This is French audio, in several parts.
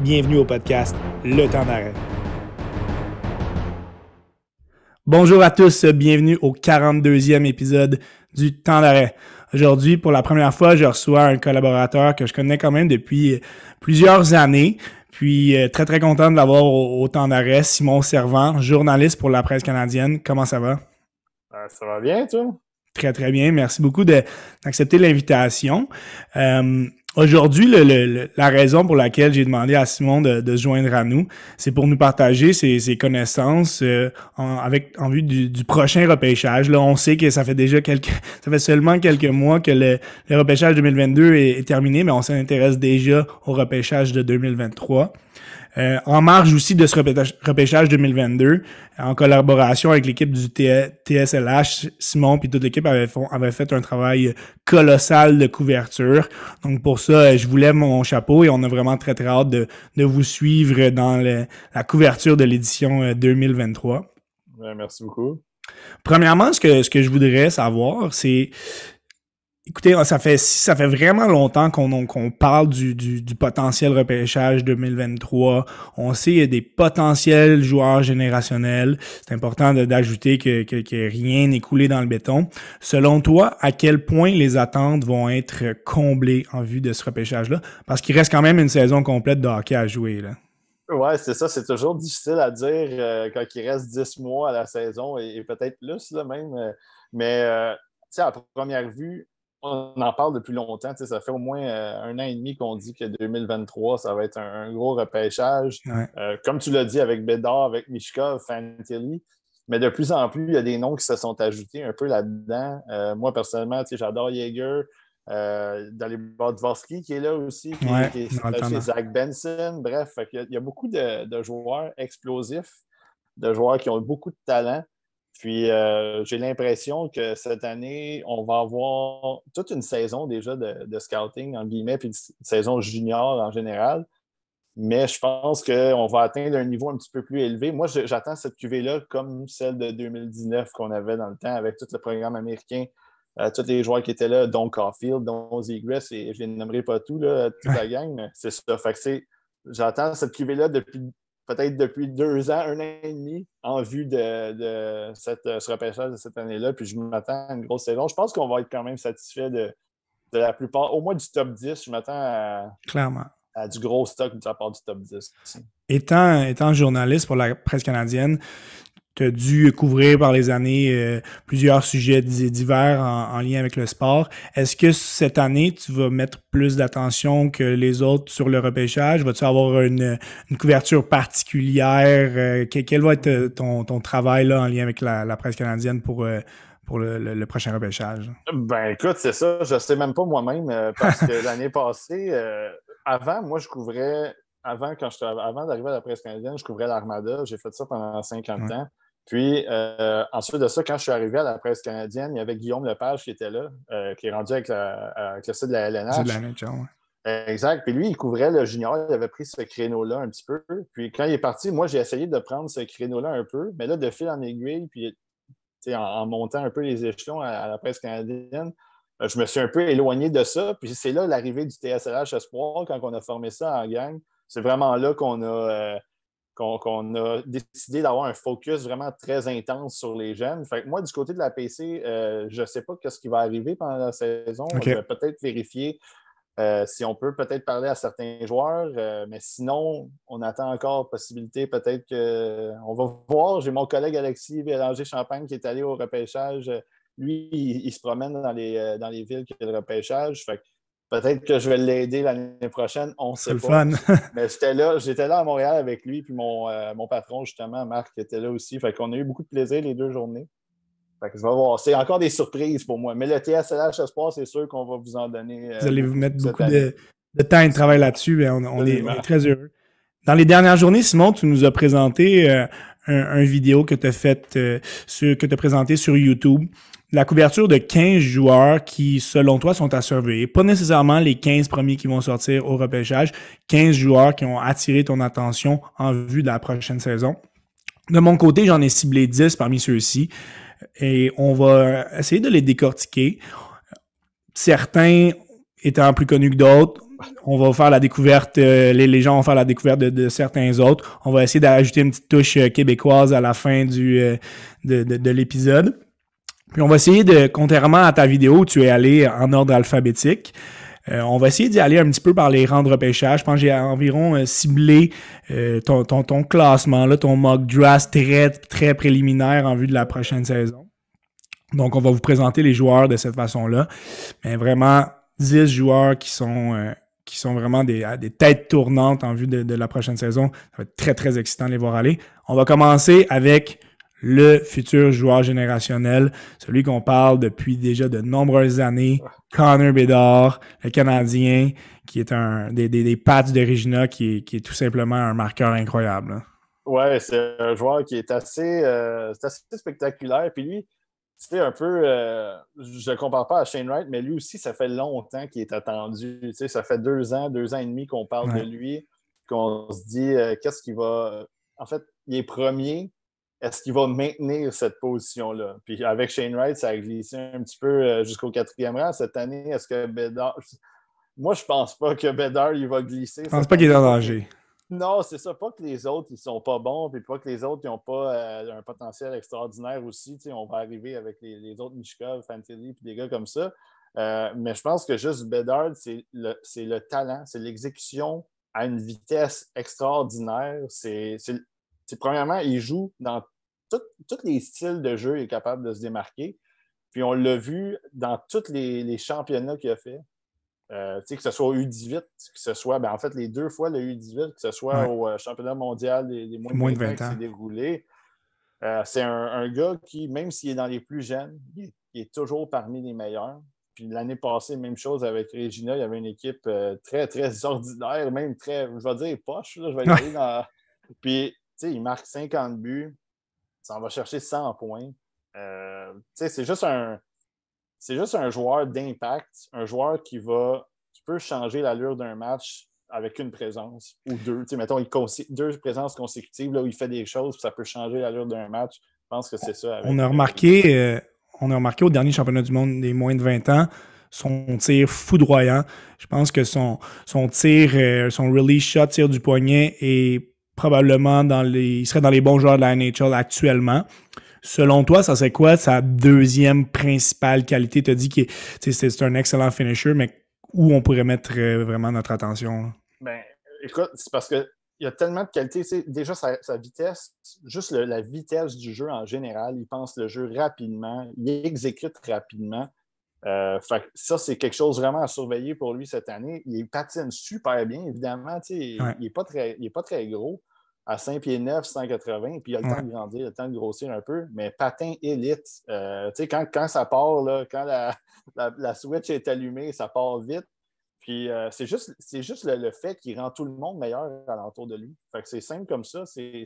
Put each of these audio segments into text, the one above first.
Bienvenue au podcast Le temps d'arrêt. Bonjour à tous, bienvenue au 42e épisode du temps d'arrêt. Aujourd'hui, pour la première fois, je reçois un collaborateur que je connais quand même depuis plusieurs années. Puis euh, très très content de l'avoir au, temps d'arrêt, Simon Servant, journaliste pour la presse canadienne. Comment ça va? Euh, ça va bien, toi? Très très bien. Merci beaucoup d'accepter l'invitation. Euh, Aujourd'hui, la raison pour laquelle j'ai demandé à Simon de, se joindre à nous, c'est pour nous partager ses, connaissances euh, en, avec, en vue du, prochain repêchage. Là, on sait que ça fait déjà quelques, ça fait seulement quelques mois que le, repêchage 2022 est, est terminé, mais on s'intéresse déjà au repêchage de 2023. Euh, en marge aussi de ce repêchage 2022, en collaboration avec l'équipe du TSLH, Simon puis toute l'équipe avait, fait un travail colossal de couverture. Donc pour ça, je vous lève mon chapeau et on a vraiment très très hâte de, vous suivre dans la couverture de l'édition 2023. Euh, merci beaucoup. Premièrement, ce que, ce que je voudrais savoir, c'est Écoutez, ça fait ça fait vraiment longtemps qu'on parle du, du, potentiel repêchage 2023. On sait qu'il y a des potentiels joueurs générationnels. C'est important d'ajouter que, que, rien n'est coulé dans le béton. Selon toi, à quel point les attentes vont être comblées en vue de ce repêchage-là? Parce qu'il reste quand même une saison complète de hockey à jouer. Là. Ouais, c'est ça. C'est toujours difficile à dire euh, quand il reste 10 mois à la saison et, peut-être plus là, même. Euh, mais euh, à première vue, on en parle depuis longtemps. Ça fait au moins euh, un an et demi qu'on dit que 2023, ça va être un, gros repêchage. Euh, comme tu l'as dit avec Bédard, avec Mishkov, Fantilli. Mais de plus en plus, il y a des noms qui se sont ajoutés un peu là-dedans. Euh, moi, personnellement, j'adore Jaeger. dans les Dvorsky qui est là aussi, qui, est, Zach Benson. Bref, il y, a, beaucoup de joueurs explosifs, de joueurs qui ont beaucoup de talent. Puis euh, j'ai l'impression que cette année, on va avoir toute une saison déjà de, scouting, en guillemets, puis une saison junior en général. Mais je pense qu'on va atteindre un niveau un petit peu plus élevé. Moi, j'attends cette cuvée-là comme celle de 2019 qu'on avait dans le temps avec tout le programme américain, euh, tous les joueurs qui étaient là, dont Caulfield, dont Zegras, et je ne les nommerai pas tous, là, toute la gang, mais c'est ça. Fait j'attends cette cuvée-là depuis peut-être depuis deux ans, un an et demi, en vue de, cette, ce repêchage de cette année-là. Puis je m'attends à une grosse saison. Je pense qu'on va être quand même satisfait de, la plupart, au moins du top 10. Je m'attends à, Clairement. à du gros stock de la part du top 10. Étant, étant journaliste pour la presse canadienne, as dû couvrir par les années euh, plusieurs sujets divers en, lien avec le sport. Est-ce que cette année, tu vas mettre plus d'attention que les autres sur le repêchage? Vas-tu avoir une, couverture particulière? Euh, quel, va être euh, ton, travail là, en lien avec la, presse canadienne pour, pour le, prochain repêchage? Ben écoute, c'est ça. Je ne sais même pas moi-même parce que l'année passée, avant, moi, je couvrais avant, quand je, avant d'arriver à la presse canadienne, je couvrais l'Armada. J'ai fait ça pendant 50 ans. Puis, euh, ensuite de ça, quand je suis arrivé à la presse canadienne, il y avait Guillaume Lepage qui était là, euh, qui est rendu avec, le site de la LNH. De Exact. Puis lui, il couvrait le junior. Il avait pris ce créneau-là un petit peu. Puis quand il est parti, moi, j'ai essayé de prendre ce créneau-là un peu. Mais là, de fil en aiguille, puis en, montant un peu les échelons à, la presse canadienne, euh, je me suis un peu éloigné de ça. Puis c'est là l'arrivée du TSLH Espoir, quand on a formé ça en gang. C'est vraiment là qu'on a qu'on a décidé d'avoir un focus vraiment très intense sur les jeunes. Fait moi, du côté de la PC, euh, je ne sais pas ce qui va arriver pendant la saison. Je vais peut-être vérifier euh, si on peut peut-être parler à certains joueurs, euh, mais sinon, on attend encore possibilité peut-être qu'on va voir. J'ai mon collègue Alexis Bélanger-Champagne qui est allé au repêchage. Lui, il, se promène dans les, dans les villes qui ont le repêchage. Fait Peut-être que je vais l'aider l'année prochaine, on sait pas. fun. Mais j'étais là, j'étais là à Montréal avec lui, puis mon, euh, mon patron, justement, Marc, était là aussi. Fait qu'on a eu beaucoup de plaisir les deux journées. Fait que je vais voir. C'est encore des surprises pour moi. Mais le TSLH Espoir, c'est sûr qu'on va vous en donner. Euh, vous allez vous mettre beaucoup de, temps et de travail là-dessus, on, est, très heureux. Dans les dernières journées, Simon, tu nous as présenté euh, un, vidéo que tu as fait sur, que tu as présenté sur YouTube la couverture de 15 joueurs qui, selon toi, sont à surveiller. Pas nécessairement les 15 premiers qui vont sortir au repêchage, 15 joueurs qui ont attiré ton attention en vue de la prochaine saison. De mon côté, j'en ai ciblé 10 parmi ceux-ci et on va essayer de les décortiquer. Certains étant plus connus que d'autres, on va faire la découverte, euh, les, gens vont faire la découverte de, certains autres. On va essayer d'ajouter une petite touche euh, québécoise à la fin de, de l'épisode. Puis on va essayer de, contrairement à ta vidéo tu es allé en ordre alphabétique, euh, on va essayer d'y aller un petit peu par les rangs de repêchage. Je pense que j'ai environ euh, ciblé euh, ton, ton, ton, classement, là, ton mock draft très, très préliminaire en vue de la prochaine saison. Donc, on va vous présenter les joueurs de cette façon-là. Mais vraiment, 10 joueurs qui sont, vraiment des, des, têtes tournantes en vue de, de la prochaine saison. Ça va être très, très excitant de les voir aller. On va commencer avec le futur joueur générationnel, celui qu'on parle depuis déjà de nombreuses années, Connor Bedard, le Canadien, qui est un des, des, des Pats de Regina, qui est, qui est tout simplement un marqueur incroyable. Oui, c'est un joueur qui est assez, euh, assez spectaculaire. Puis lui, c'est un peu, euh, je ne compare pas à Shane Wright, mais lui aussi, ça fait longtemps qu'il est attendu. Tu sais, ça fait deux ans, deux ans et demi qu'on parle de lui, qu'on se dit euh, qu'est-ce qu'il va. En fait, il est premier, est-ce qu'il va maintenir cette position-là? Puis avec Shane Wright, ça a glissé un petit peu euh, jusqu'au quatrième rang. Cette année, est-ce que Bedard. Moi, je pense pas que Bedard il va glisser. Je pense pas qu'il est en danger. Non, c'est ça. Pas que les autres, ils sont pas bons, puis pas que les autres, ils n'ont pas euh, un potentiel extraordinaire aussi. on va arriver avec les, autres Mishkov, Fantilli, puis des gars comme ça. Euh, mais je pense que juste Bedard, c'est le, le, talent, c'est l'exécution à une vitesse extraordinaire. C'est premièrement, il joue dans tous les styles de jeu, il est capable de se démarquer. Puis on l'a vu dans tous les, championnats qu'il a fait. Euh, que ce soit au U18, que ce soit, ben, en fait, les deux fois le U18, que ce soit au euh, championnat mondial des, moins, de 20 ans, qui s'est déroulé. Euh, c'est un, gars qui, même s'il est dans les plus jeunes, il est, toujours parmi les meilleurs. Puis l'année passée, même chose avec Regina, il y avait une équipe très, très ordinaire, même très, je vais dire poche, je vais aller dans. Puis il marque 50 buts, ça en va chercher 100 points. Euh, c'est juste un c'est juste un joueur d'impact, un joueur qui va qui peut changer l'allure d'un match avec une présence ou deux. mettons, il deux présences consécutives là, où il fait des choses, ça peut changer l'allure d'un match. Je pense que c'est ça. on a remarqué, euh, on a remarqué au dernier championnat du monde des moins de 20 ans, son tir foudroyant. Je pense que son, son tir, euh, son release shot, tir du poignet est probablement dans les. Il serait dans les bons joueurs de la NHL actuellement. Selon toi, ça c'est quoi sa deuxième principale qualité? Tu as dit que c'est un excellent finisher, mais où on pourrait mettre euh, vraiment notre attention? Ben, écoute, c'est parce qu'il y a tellement de qualités. Déjà, sa, vitesse, juste la vitesse du jeu en général, il pense le jeu rapidement, il exécute rapidement. Euh, ça, c'est quelque chose vraiment à surveiller pour lui cette année. Il patine super bien, évidemment. Il n'est pas, très, pas très gros à 5 pieds 9, 180, puis il a le temps de grandir, il a le temps de grossir un peu, mais patin élite. Euh, quand, quand ça part, là, quand la, la, switch est allumée, ça part vite. Puis euh, c'est juste, juste le, fait qu'il rend tout le monde meilleur alentour de lui. Fait que c'est simple comme ça. C'est,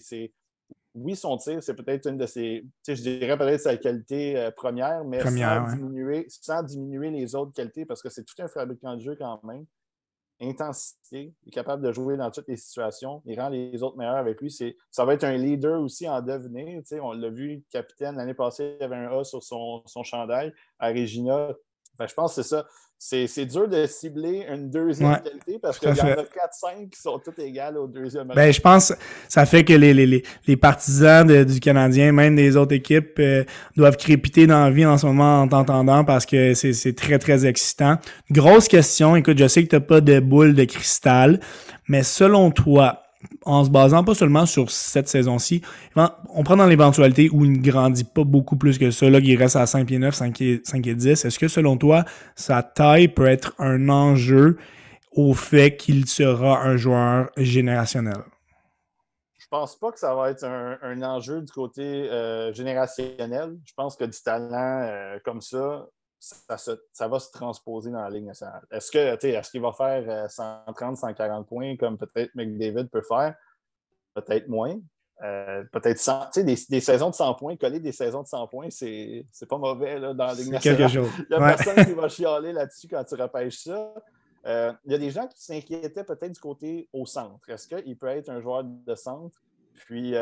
oui, son tir, c'est peut-être une de ses, je dirais peut-être sa qualité euh, première, mais sans, diminuer, sans diminuer les autres qualités, parce que c'est tout un fabricant de jeu quand même intensité, il est capable de jouer dans toutes les situations, il rend les autres meilleurs avec lui. Ça va être un leader aussi en devenir. On l'a vu, capitaine, l'année passée, il avait un A sur son, son chandail. À Regina, je pense que c'est ça c'est dur de cibler une deuxième qualité parce qu'il y en a 4-5 qui sont toutes égales au deuxième. Ben, je pense que ça fait que les, les, les partisans du Canadien, même des autres équipes, euh, doivent crépiter dans la vie en ce moment en t'entendant parce que c'est très, très excitant. Grosse question. Écoute, je sais que tu n'as pas de boule de cristal, mais selon toi, en se basant pas seulement sur cette saison-ci, on prend dans l'éventualité où il ne grandit pas beaucoup plus que ça, là, qu'il reste à 5 pieds 9, 5 et, 5 et 10. Est-ce que selon toi, sa taille peut être un enjeu au fait qu'il sera un joueur générationnel? Je pense pas que ça va être un, enjeu du côté euh, générationnel. Je pense que du talent euh, comme ça, ça, va se transposer dans la Ligue nationale. Est-ce que est-ce qu'il va faire 130, euh, 140 points comme peut-être McDavid peut faire? Peut-être moins. Euh, peut-être 100. Des, des saisons de 100 points, coller des saisons de 100 points, c'est pas mauvais là, dans la Ligue nationale. Chose. Il n'y a personne qui va chialer là-dessus quand tu repêches ça. Euh, il y a des gens qui s'inquiétaient peut-être du côté au centre. Est-ce qu'il peut être un joueur de centre? Puis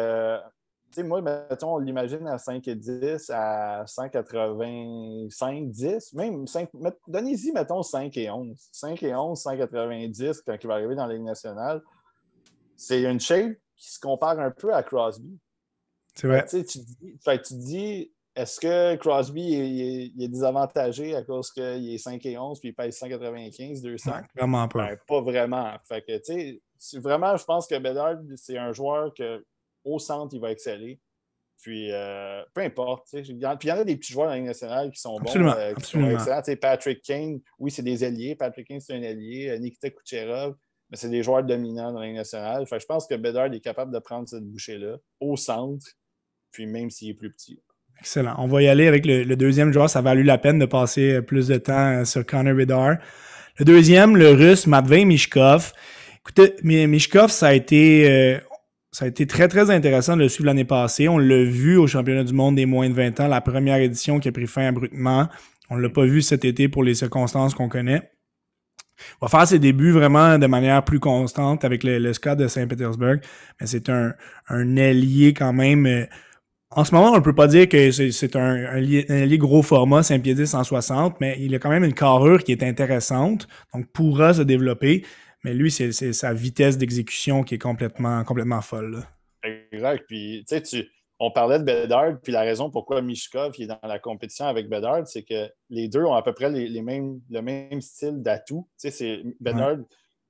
sais, moi, mettons, on l'imagine à 5 et 10, à 185, 10, même 5, donnez-y, mettons, 5 et 11. 5 et 11, 190 quand il va arriver dans la Ligue nationale. C'est une shape qui se compare un peu à Crosby. C'est vrai. Tu, dis, tu dis, est-ce que Crosby est, désavantagé à cause qu'il est 5 et 11 puis il pèse 195, 200? vraiment pas. Ben, pas vraiment. Fait que, tu sais, vraiment, je pense que Bedard, c'est un joueur que au centre, il va exceller. Puis, euh, peu importe. Puis, il y en a des petits joueurs dans la Ligue nationale qui sont bons, euh, qui sont excellents. Patrick Kane, oui, c'est des alliés. Patrick Kane, c'est un allié. Euh, Nikita Kucherov, mais c'est des joueurs dominants dans la Ligue nationale. Fait je pense que Bedard est capable de prendre cette bouchée-là au centre, puis même s'il est plus petit. Excellent. On va y aller avec le, deuxième joueur. Ça a valu la peine de passer plus de temps sur Connor Bedard. Le deuxième, le russe Matvei Mishkov. Écoutez, Mishkov, ça a été, ça a été très, très intéressant de le suivre l'année passée. On l'a vu au championnat du monde des moins de 20 ans, la première édition qui a pris fin abruptement. On ne l'a pas vu cet été pour les circonstances qu'on connaît. Il va faire ses débuts vraiment de manière plus constante avec le, le de Saint-Pétersbourg, mais c'est un, un allié quand même. Euh, en ce moment, on ne peut pas dire que c'est un, un, allié gros format, 5 pieds 10, 160, mais il a quand même une carrure qui est intéressante, donc pourra se développer. Mais lui, c'est sa vitesse d'exécution qui est complètement, complètement folle. Exact. Puis, tu sais, on parlait de Bedard, puis la raison pourquoi Mishkov est dans la compétition avec Bedard, c'est que les deux ont à peu près les, mêmes, le même style d'atout. Tu sais, c'est Bedard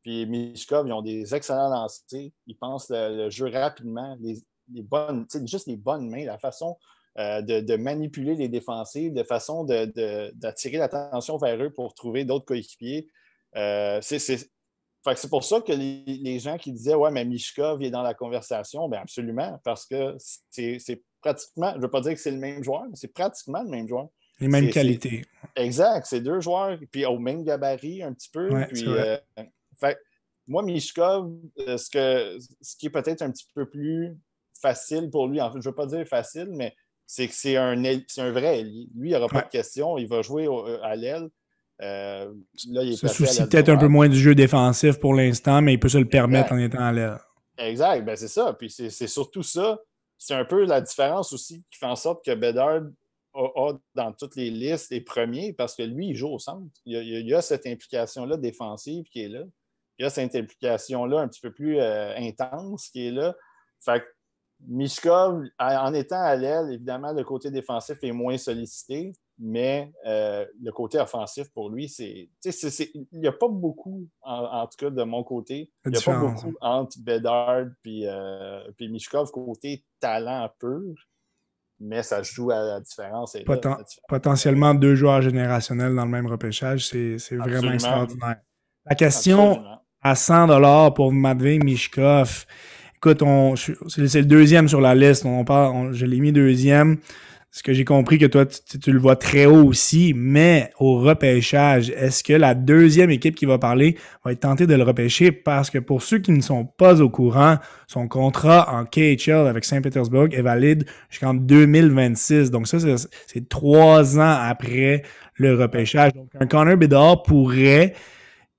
puis Mishkov, ils ont des excellents lancers. Ils pensent le, jeu rapidement, les, les bonnes, juste les bonnes mains, la façon euh, de, manipuler les défensifs, de façon d'attirer l'attention vers eux pour trouver d'autres coéquipiers. Euh, c'est c'est pour ça que les, gens qui disaient Ouais, mais Mishkov est dans la conversation, bien absolument, parce que c'est pratiquement, je ne veux pas dire que c'est le même joueur, mais c'est pratiquement le même joueur. Les mêmes qualités. Exact, c'est deux joueurs, puis au même gabarit un petit peu. puis, euh, moi, Mishkov, euh, ce, que, ce qui est peut-être un petit peu plus facile pour lui, en fait, je ne veux pas dire facile, mais c'est que c'est un, un vrai. Lui, il n'y aura pas de question, il va jouer à l'aile. Euh, là, il se soucie peut-être un peu moins du jeu défensif pour l'instant, mais il peut se le permettre en étant à l'air. Exact, ben c'est ça. Puis c'est surtout ça. C'est un peu la différence aussi qui fait en sorte que Bedard a, dans toutes les listes les premiers parce que lui, il joue au centre. Il y a, cette implication-là défensive qui est là. Il y a cette implication-là un petit peu plus euh, intense qui est là. Fait que Mishkov, en étant à l'aile, évidemment, le côté défensif est moins sollicité mais euh, le côté offensif pour lui, c'est. Il n'y a pas beaucoup, en, tout cas de mon côté, il n'y a pas beaucoup entre Bedard et euh, Mishkov côté talent pur, mais ça joue à la différence. Potentiellement deux joueurs générationnels dans le même repêchage, c'est vraiment extraordinaire. La question à 100 pour Matvey Mishkov. Écoute, c'est le deuxième sur la liste. On parle, je l'ai mis deuxième ce que j'ai compris que toi, tu, le vois très haut aussi, mais au repêchage, est-ce que la deuxième équipe qui va parler va être tentée de le repêcher? Parce que pour ceux qui ne sont pas au courant, son contrat en KHL avec Saint-Pétersbourg est valide jusqu'en 2026. Donc ça, c'est trois ans après le repêchage. Donc un Connor Bedard pourrait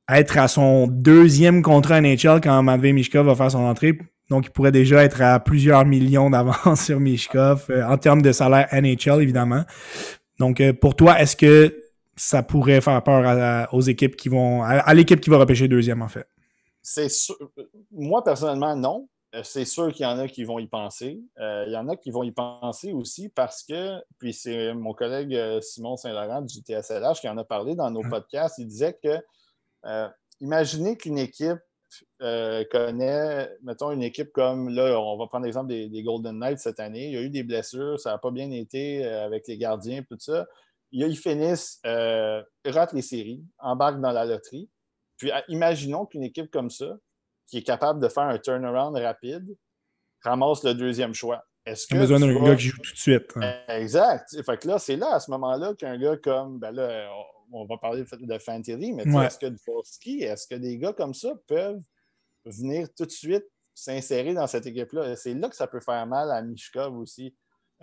être à son deuxième contrat NHL quand Matvey Mishka va faire son entrée donc, il pourrait déjà être à plusieurs millions d'avance sur Mishkov euh, en termes de salaire NHL, évidemment. Donc, euh, pour toi, est-ce que ça pourrait faire peur aux équipes qui vont. à, l'équipe qui va repêcher deuxième, en fait? C'est Moi, personnellement, non. Euh, c'est sûr qu'il y en a qui vont y penser. il y en a qui vont y penser aussi parce que, puis c'est mon collègue Simon Saint-Laurent du TSLH qui en a parlé dans nos podcasts. Il disait que imaginez qu'une équipe euh, connaît, mettons, une équipe comme, là, on va prendre l'exemple des, Golden Knights cette année. Il y a eu des blessures, ça n'a pas bien été euh, avec les gardiens, tout ça. Ils finissent, euh, ratent les séries, embarquent dans la loterie. Puis imaginons qu'une équipe comme ça, qui est capable de faire un turnaround rapide, ramasse le deuxième choix. Est-ce que. besoin d'un gars qui joue tout de suite. Hein? Exact. Fait que là, c'est là, à ce moment-là, qu'un gars comme. Ben là, on va parler de Fantilly, mais est-ce que Dvorsky, est-ce que des gars comme ça peuvent venir tout de suite s'insérer dans cette équipe-là? C'est là que ça peut faire mal à Mishkov aussi.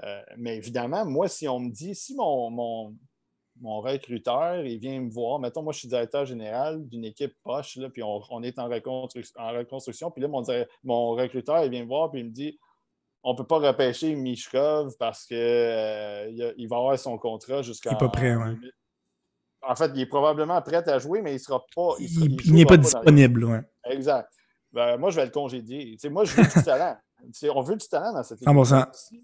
Euh, mais évidemment, moi, si on me dit, si mon, mon, mon, recruteur, il vient me voir, mettons, moi, je suis directeur général d'une équipe poche, là, puis on, est en, reconstruction, en reconstruction, puis là, mon, mon recruteur, il vient me voir, puis il me dit, on ne peut pas repêcher Mishkov parce qu'il euh, il va avoir son contrat jusqu'à. Il n'est pas prêt, oui. En fait, il est probablement prêt à jouer, mais il ne sera pas. Il, n'est pas, disponible, oui. Exact. Ben, moi, je vais le congédier. moi, je veux du talent. on veut du talent dans cette équipe. 100%. Si,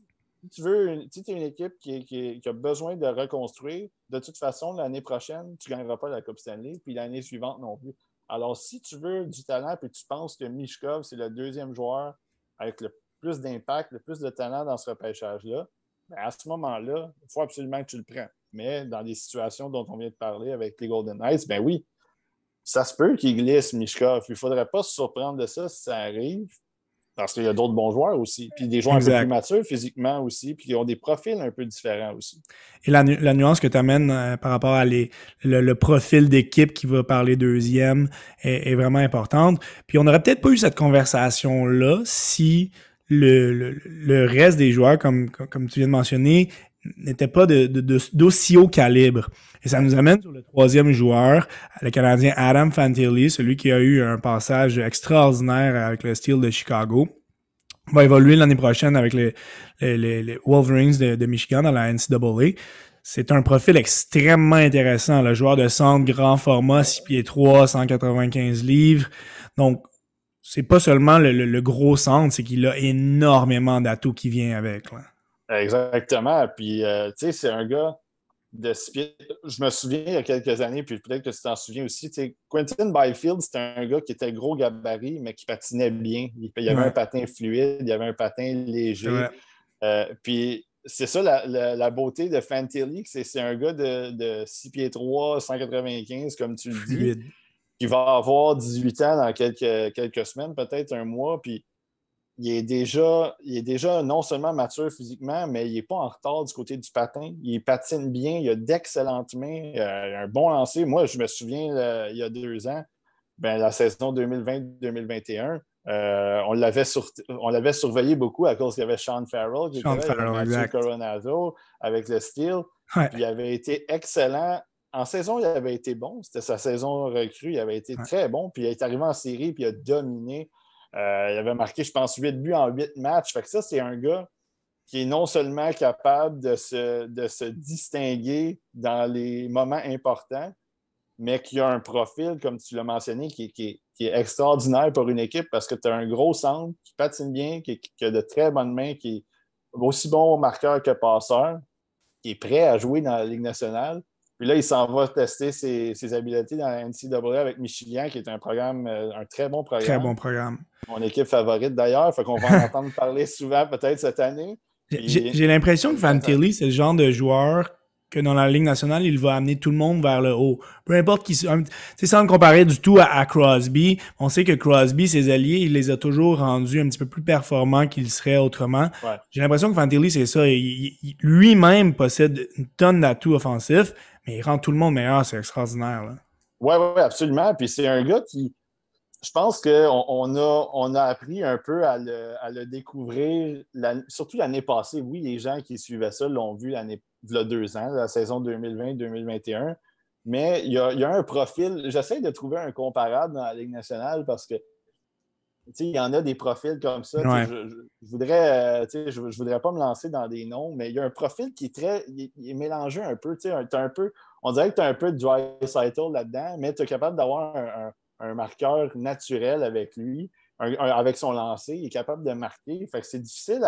tu veux, une, si es une équipe qui, qui, a besoin de reconstruire, de toute façon, l'année prochaine, tu ne gagneras pas la Coupe Stanley, puis l'année suivante non plus. Alors, si tu veux du talent et tu penses que Mishkov, c'est le deuxième joueur avec le plus d'impact, le plus de talent dans ce repêchage-là, ben, à ce moment-là, il faut absolument que tu le prends. Mais dans des situations dont on vient de parler avec les Golden Knights, ben oui, ça se peut qu'il glisse Mishkov. Il ne faudrait pas se surprendre de ça si ça arrive. Parce qu'il y a d'autres bons joueurs aussi. Puis des joueurs un peu plus matures physiquement aussi. Puis qui ont des profils un peu différents aussi. Et la, nuance que tu amènes euh, par rapport à le, profil d'équipe qui va parler deuxième est, vraiment importante. Puis on n'aurait peut-être pas eu cette conversation-là si le, reste des joueurs, comme, comme tu viens de mentionner, n'était pas d'aussi haut calibre. Et ça nous amène sur le troisième joueur, le Canadien Adam Fantilli, celui qui a eu un passage extraordinaire avec le Steel de Chicago. Il va évoluer l'année prochaine avec les, Wolverines de, Michigan dans la NCAA. C'est un profil extrêmement intéressant. Le joueur de centre, grand format, 6 pieds 3, 195 livres. Donc, c'est pas seulement le, gros centre, c'est qu'il a énormément d'atouts qui viennent avec. Exactement. Puis, euh, tu sais, c'est un gars de Je me souviens il y a quelques années, puis peut-être que tu t'en souviens aussi. Quentin Byfield, c'était un gars qui était gros gabarit, mais qui patinait bien. Il y avait un patin fluide, il y avait un patin léger. Euh, puis c'est ça la, beauté de Fantilli, c'est un gars de, de 6 pieds 3, 195, comme tu le dis, qui va avoir 18 ans dans quelques, quelques semaines, peut-être un mois. Puis il est, déjà, il est déjà non seulement mature physiquement, mais il n'est pas en retard du côté du patin. Il patine bien, il a d'excellentes mains, euh, un bon lancer. Moi, je me souviens, euh, il y a deux ans, ben, la saison 2020-2021, euh, on l'avait surveillé beaucoup à cause qu'il y avait Sean Farrell qui Sean était là, Coronado avec le Steel. Il avait été excellent. En saison, il avait été bon. C'était sa saison recrue. Il avait été très bon. Puis il est arrivé en série puis il a dominé. Euh, il avait marqué, je pense, 8 buts en 8 matchs. Fait que ça, c'est un gars qui est non seulement capable de se, de se distinguer dans les moments importants, mais qui a un profil, comme tu l'as mentionné, qui, qui, est extraordinaire pour une équipe parce que tu as un gros centre qui patine bien, qui, a de très bonnes mains, qui est aussi bon marqueur que passeur, qui est prêt à jouer dans la Ligue nationale. Puis là, il s'en va tester ses, habiletés dans la NCAA avec Michigan, qui est un programme, euh, un très bon programme. Très bon programme. Mon équipe favorite d'ailleurs, fait qu'on va en entendre parler souvent peut-être cette année. J'ai l'impression que Fantilli, c'est le genre de joueur que dans la Ligue nationale, il va amener tout le monde vers le haut. Peu importe qui... C'est sans le comparer du tout à, Crosby. On sait que Crosby, ses alliés, il les a toujours rendus un petit peu plus performants qu'ils seraient autrement. J'ai l'impression que Fantilli, c'est ça. Lui-même possède une tonne d'atouts offensifs, mais il rend tout le monde meilleur, c'est extraordinaire. Oui, oui, absolument. Puis c'est un gars qui, je pense qu'on on a, on a appris un peu à le, découvrir, surtout l'année passée. Oui, les gens qui suivaient ça l'ont vu l'année, il y a deux ans, la saison 2020-2021. Mais il y, a, il y, a, un profil. J'essaie de trouver un comparable dans la Ligue nationale parce que il y en a des profils comme ça. Je, je, voudrais, euh, je, voudrais pas me lancer dans des noms, mais il y a un profil qui est très. Il, est mélangé un peu. Un, un peu on dirait que tu as un peu de dry cycle là-dedans, mais tu es capable d'avoir un, marqueur naturel avec lui, avec son lancer. Il est capable de marquer. Fait que c'est difficile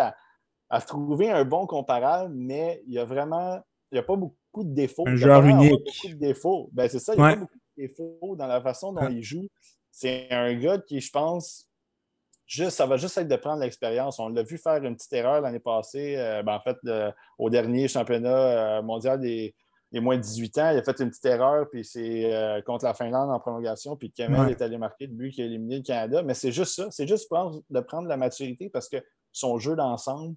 à, trouver un bon comparable, mais il y a vraiment. Il n'y a pas beaucoup de défauts. Un joueur unique. beaucoup de défauts. Ben, c'est ça, il n'y a pas beaucoup de défauts dans la façon dont il joue. C'est un gars qui, je pense, ça va juste être de prendre l'expérience. On l'a vu faire une petite erreur l'année passée. Euh, ben, en fait, au dernier championnat euh, mondial des, moins de 18 ans, il a fait une petite erreur, puis c'est euh, contre la Finlande en prolongation, puis Kemel est allé marquer le but qui a éliminé le Canada. Mais c'est juste ça. C'est juste de prendre la maturité parce que son jeu d'ensemble,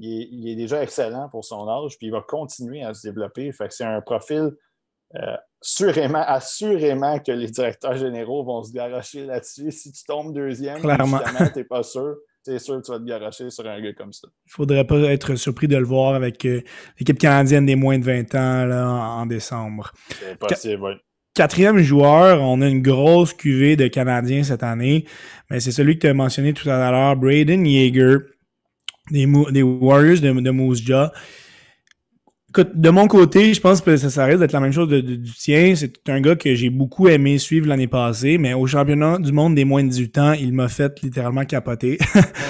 il est, déjà excellent pour son âge, puis il va continuer à se développer. Fait que c'est un profil Sûrement, assurément que les directeurs généraux vont se garocher là-dessus. Si tu tombes deuxième, Clairement. tu n'es pas sûr. C'est sûr que tu vas te garocher sur un gars comme ça. Il faudrait pas être surpris de le voir avec euh, l'équipe canadienne des moins de 20 ans là, en, décembre. C'est possible, oui. Quatrième joueur, on a une grosse cuvée de Canadiens cette année, mais c'est celui que tu as mentionné tout à l'heure, Braden Yeager. des, des Warriors de, de Moose Jaw. Écoute, de mon côté, je pense que ça, ça risque d'être la même chose de, du tien. C'est un gars que j'ai beaucoup aimé suivre l'année passée, mais au championnat du monde des moins de 18 ans, il m'a fait littéralement capoter.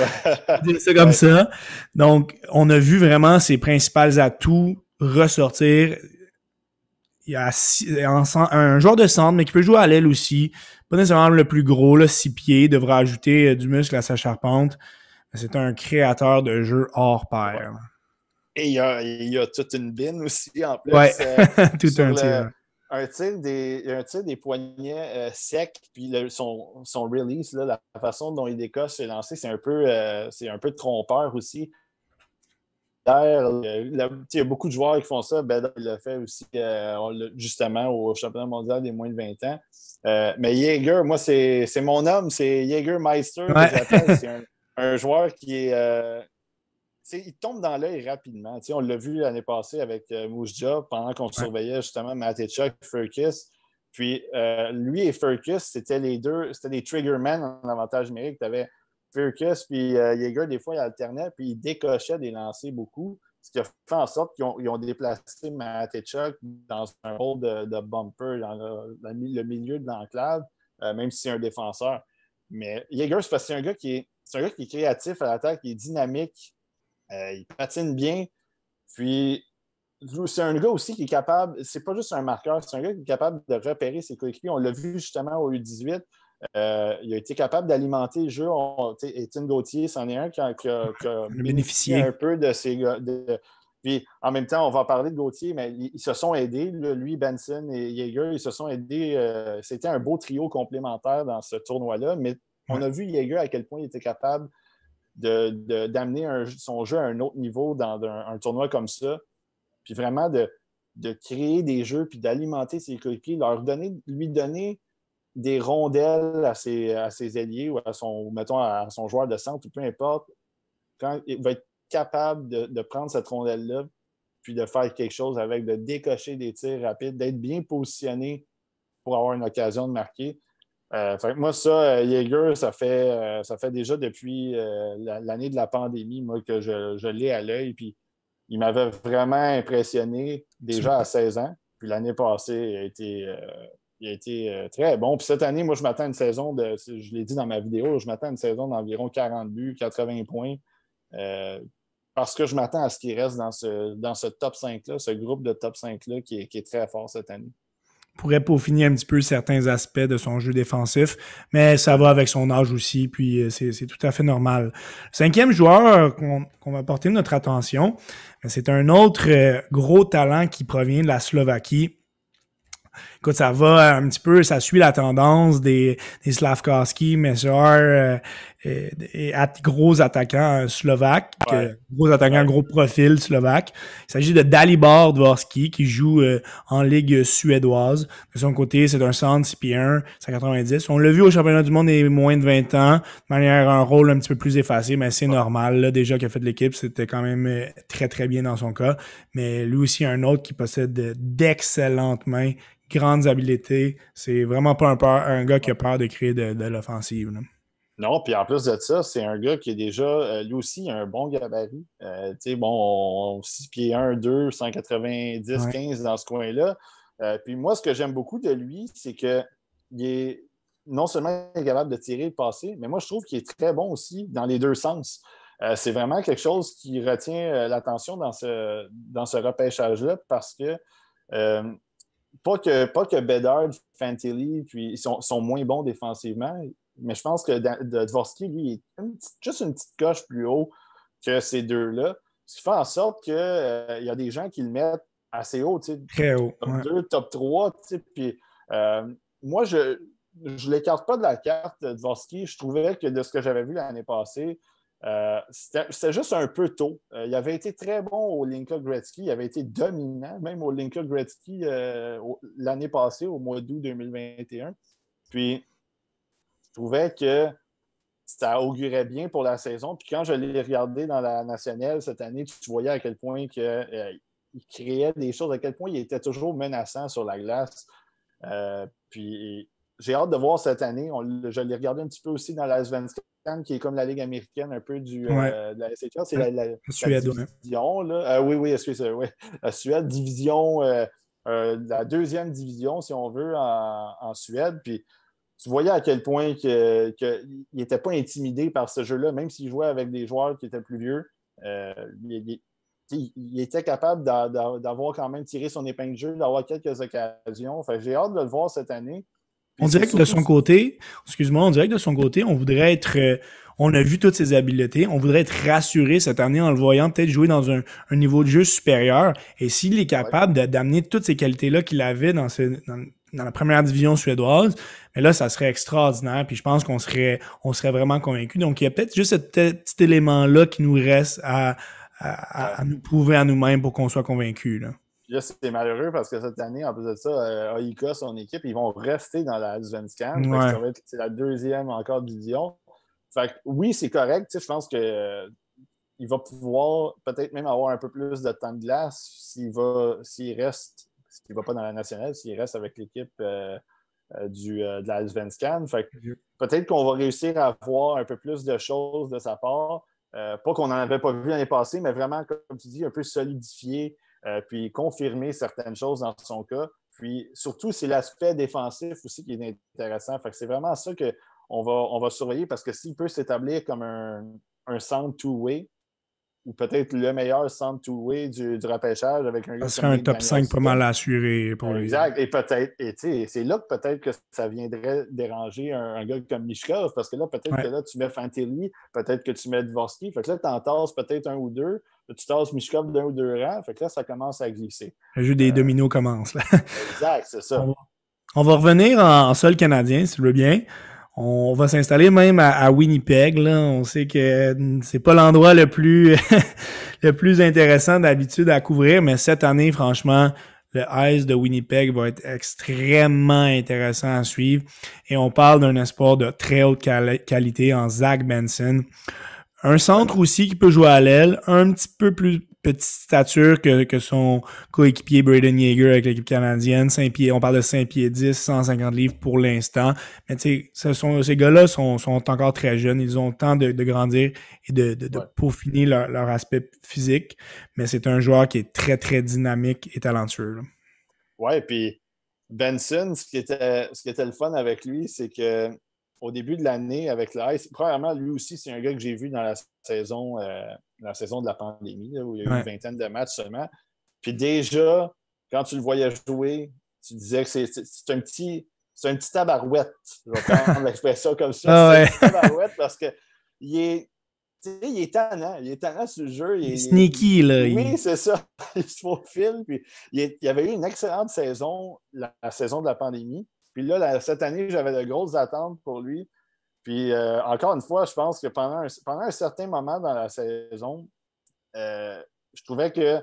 c'est comme ça. Donc, on a vu vraiment ses principales atouts ressortir. Il y a un, joueur de centre, mais qui peut jouer à l'aile aussi. Pas nécessairement le plus gros, là, six pieds, devra ajouter euh, du muscle à sa charpente. C'est un créateur de jeu hors pair. Et il y, a, il y a toute une bine aussi en plus. Ouais, euh, tout un tir. Un tir des, un tir des poignets euh, secs, puis son, son, release, là, la façon dont il décoche ses lancers, c'est un, peu, euh, c'est un peu trompeur aussi. Il y a beaucoup de joueurs qui font ça. Ben, il l'a fait aussi justement au championnat mondial des moins de 20 ans. mais Jaeger, moi, c'est mon homme, c'est Jaegermeister. Ouais. C'est un, un, joueur qui est, il tombe dans l'œil rapidement. on l'a vu l'année passée avec euh, pendant qu'on surveillait justement Matechuk et Furkis. Puis euh, lui et Furkis, c'était les deux, c'était des triggermen en avantage numérique. Tu avais Furkis puis euh, Jaeger, des fois, ils alternaient, puis ils décochaient des lancers beaucoup. Ce qui a fait en sorte qu'ils ont, déplacé Matechuk dans un rôle de, bumper, dans le, milieu de l'enclave, euh, même si c'est un défenseur. Mais Jaeger, c'est parce que c'est un gars qui est. C'est un gars qui est créatif à l'attaque, qui est dynamique, euh, il patine bien. Puis, c'est un gars aussi qui est capable, c'est pas juste un marqueur, c'est un gars qui est capable de repérer ses coéquipiers. On l'a vu justement au U18. Euh, il a été capable d'alimenter le jeu. Étienne Gauthier, c'en est un qui a, bénéficié un peu de ses. De, puis en même temps, on va parler de Gauthier, mais ils, se sont aidés. lui, Benson et Jaeger, ils se sont aidés. Euh, c'était un beau trio complémentaire dans ce tournoi-là. Mais on a vu Jaeger à quel point il était capable d'amener son jeu à un autre niveau dans un, tournoi comme ça. Puis vraiment de, créer des jeux puis d'alimenter ses coéquipiers, leur donner, lui donner des rondelles à ses, à ses alliés ou à son, mettons, à son joueur de centre ou peu importe. Quand il va être capable de, de prendre cette rondelle-là puis de faire quelque chose avec, de décocher des tirs rapides, d'être bien positionné pour avoir une occasion de marquer. Euh, moi, ça, Jaeger, ça fait, euh, ça fait déjà depuis euh, l'année de la pandémie, moi, que je, l'ai à l'œil. Puis il m'avait vraiment impressionné déjà à 16 ans. Puis l'année passée, il a été, très bon. Puis cette année, moi, je m'attends à une saison de, je l'ai dit dans ma vidéo, je m'attends à une saison d'environ 40 buts, 80 points. parce que je m'attends à ce qu'il reste dans ce top 5-là, ce groupe de top 5-là qui est très fort cette année pourrait peaufiner un petit peu certains aspects de son jeu défensif, mais ça va avec son âge aussi, puis euh, c'est tout à fait normal. Cinquième joueur qu'on va porter notre attention, c'est un autre euh, gros talent qui provient de la Slovaquie. Écoute, ça va un petit peu, ça suit la tendance des, des Slavkowski, Messer, euh, et, gros attaquants euh, slovaques, gros attaquants, gros profil slovaque. Il s'agit de Dalibor Dvorsky qui joue euh, en ligue suédoise. De son côté, c'est un centre CP1, 190. On l'a vu au championnat du monde des moins de 20 ans, de manière un rôle un petit peu plus effacé, mais c'est normal. Là, déjà qu'il a fait de l'équipe, c'était quand même euh, très très bien dans son cas. Mais lui aussi, un autre qui possède d'excellentes mains, grandes habiletés. C'est vraiment pas un, peur, un gars qui a peur de créer de, de l'offensive. Non, puis en plus de ça, c'est un gars qui est déjà, euh, lui aussi, un bon gabarit. Euh, tu sais, bon, 6 pieds 1, 2, 190, 15 dans ce coin-là. Euh, puis moi, ce que j'aime beaucoup de lui, c'est qu'il est non seulement capable de tirer et de passer, mais moi, je trouve qu'il est très bon aussi dans les deux sens. c'est vraiment quelque chose qui retient l'attention dans ce, dans ce repêchage-là parce que pas que, pas que Bedard, Fantilli, puis ils sont, sont, moins bons défensivement mais je pense que Dvorsky, lui, est juste une petite coche plus haut que ces deux-là. Ce qui fait en sorte qu'il euh, y a des gens qui le mettent assez haut, tu sais, Très haut. Top 2, top 3. Tu sais, puis, euh, moi, je ne l'écarte pas de la carte de Dvorsky. Je trouvais que de ce que j'avais vu l'année passée, euh, c'était juste un peu tôt. il avait été très bon au Linka Gretzky. Il avait été dominant, même au Linka Gretzky l'année passée, au mois d'août 2021. Puis, trouvais que ça augurait bien pour la saison. Puis quand je l'ai regardé dans la nationale cette année, tu voyais à quel point que, euh, il créait des choses, à quel point il était toujours menaçant sur la glace. Euh, puis j'ai hâte de voir cette année. je l'ai regardé un petit peu aussi dans la Svenska qui est comme la Ligue américaine un peu du, euh, de la SHL. C'est la, la, Suède, division. Là. oui, oui, excusez-moi. La Suède, division, la deuxième division, si on veut, en, en Suède. Puis tu voyais à quel point que, il n'était pas intimidé par ce jeu-là, même s'il jouait avec des joueurs qui étaient plus vieux. il, il était capable d'avoir quand même tiré son épingle de jeu, d'avoir quelques occasions. j'ai hâte de le voir cette année. On dirait que de son côté, excuse-moi, on dirait que de son côté, on voudrait être. Euh, on a vu toutes ses habiletés. On voudrait être rassuré cette année en le voyant peut-être jouer dans un, niveau de jeu supérieur. Et s'il est capable d'amener toutes ces qualités-là qu'il avait dans, dans, la première division suédoise, mais là, ça serait extraordinaire. Puis je pense qu'on serait, on serait vraiment convaincu. Donc, il y a peut-être juste ce petit élément-là qui nous reste à, à, nous prouver à nous-mêmes pour qu'on soit convaincus. Là. C'est malheureux parce que cette année, en plus de ça, euh, son équipe, ils vont rester dans la Svenskan. C'est la deuxième encore division. Fait oui, c'est correct. Je pense qu'il euh, va pouvoir peut-être même avoir un peu plus de temps de glace s'il va s'il reste, s'il ne va pas dans la nationale, s'il reste avec l'équipe euh, euh, du, de la Svenskan. Peut-être qu'on va réussir à voir un peu plus de choses de sa part. Pas qu'on n'en avait pas vu l'année passée, mais vraiment, comme tu dis, un peu solidifier, euh, puis confirmer certaines choses dans son cas. Puis surtout, c'est l'aspect défensif aussi qui est intéressant. c'est vraiment ça qu'on va, on va surveiller parce que s'il peut s'établir comme un, un centre two-way, ou peut-être le meilleur centre two-way du, du repêchage avec un Ça serait un top 5 pas mal assuré pour lui. Exact. Et peut-être, et c'est là que peut-être que ça viendrait déranger un, gars comme Mishkov, parce que là, peut-être que là, tu mets Fantilli, peut-être que tu mets Dvorsky. Fait que là, tu en tasses peut-être un ou deux. tu tasses Mishkov d'un ou deux rangs. Fait que là, ça commence à glisser. Le jeu des euh, dominos commence. Là. exact, c'est ça. On va, revenir en, en sol canadien, si tu veux bien. On va s'installer même à, Winnipeg. On sait que c'est pas l'endroit le plus le plus intéressant d'habitude à couvrir, mais cette année, franchement, le Ice de Winnipeg va être extrêmement intéressant à suivre. Et on parle d'un espoir de très haute qualité en Zach Benson. Un centre aussi qui peut jouer à l'aile, un petit peu plus petite stature que, que son coéquipier Braden Yeager avec l'équipe canadienne. 5 pieds, on parle de 5 pieds 10, 150 livres pour l'instant. Mais tu sais, ces gars-là sont, sont, encore très jeunes. Ils ont le temps de, de grandir et de, de, de peaufiner leur, leur, aspect physique. Mais c'est un joueur qui est très, très dynamique et talentueux. Ouais, puis Benson, ce qui, était, ce qui était le fun avec lui, c'est que au début de l'année avec l'Ice, premièrement, lui aussi, c'est un gars que j'ai vu dans la saison, euh, la saison de la pandémie, où il y a eu une vingtaine de matchs seulement. Puis déjà, quand tu le voyais jouer, tu disais que c'est un petit. C'est un petit tabarouette. Je vais prendre l'expression comme ça. Ah c'est un petit tabarouette parce que il est. il est tannant. Il est tannant sur le jeu. Il est sneaky, là. Oui, c'est ça. il se faufile. Puis, il, y avait eu une excellente saison, la, saison de la pandémie. Puis là, cette année, j'avais de grosses attentes pour lui. Puis euh, encore une fois, je pense que pendant un, pendant un certain moment dans la saison, euh, je trouvais que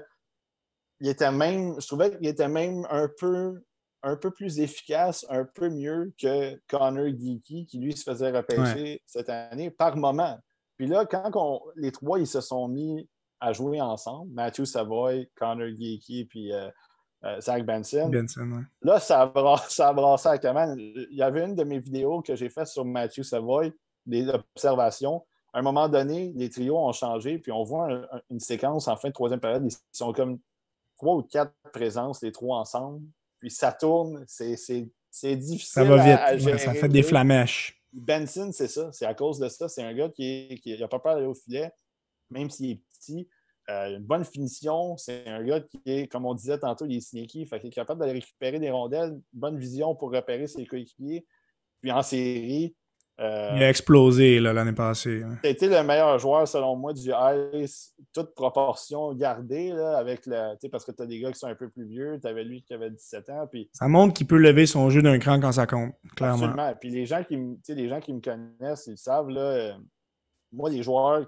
il était même, je trouvais qu'il était même un peu, un peu plus efficace, un peu mieux que Connor Geeky, qui lui se faisait repêcher cette année par moment. Puis là, quand les trois ils se sont mis à jouer ensemble, Matthew Savoy, Connor Geeky, puis euh, euh, Zach Benson. Là, ça a, brassé, ça à Kaman. Il y avait une de mes vidéos que j'ai faites sur Matthew Savoy, des observations. À un moment donné, les trios ont changé, puis on voit une séquence en fin de troisième période. Ils sont comme trois ou quatre présences, les trois ensemble. Puis ça tourne, c'est difficile. Ça va vite, ça fait des flamèches. Benson, c'est ça. C'est à cause de ça. C'est un gars qui n'a pas peur d'aller au filet, même s'il est petit. Euh, une bonne finition, c'est un gars qui est, comme on disait tantôt, il est sneaky, fait qu'il est capable d'aller récupérer des rondelles, bonne vision pour repérer ses coéquipiers. Puis en série. Euh, il a explosé l'année passée. C'était le meilleur joueur, selon moi, du Ice, toute proportion gardée, avec le, parce que tu as des gars qui sont un peu plus vieux, tu avais lui qui avait 17 ans. Puis... Ça montre qu'il peut lever son jeu d'un cran quand ça compte, clairement. Absolument. Puis les gens qui, les gens qui me connaissent, ils savent, là, euh, moi, les joueurs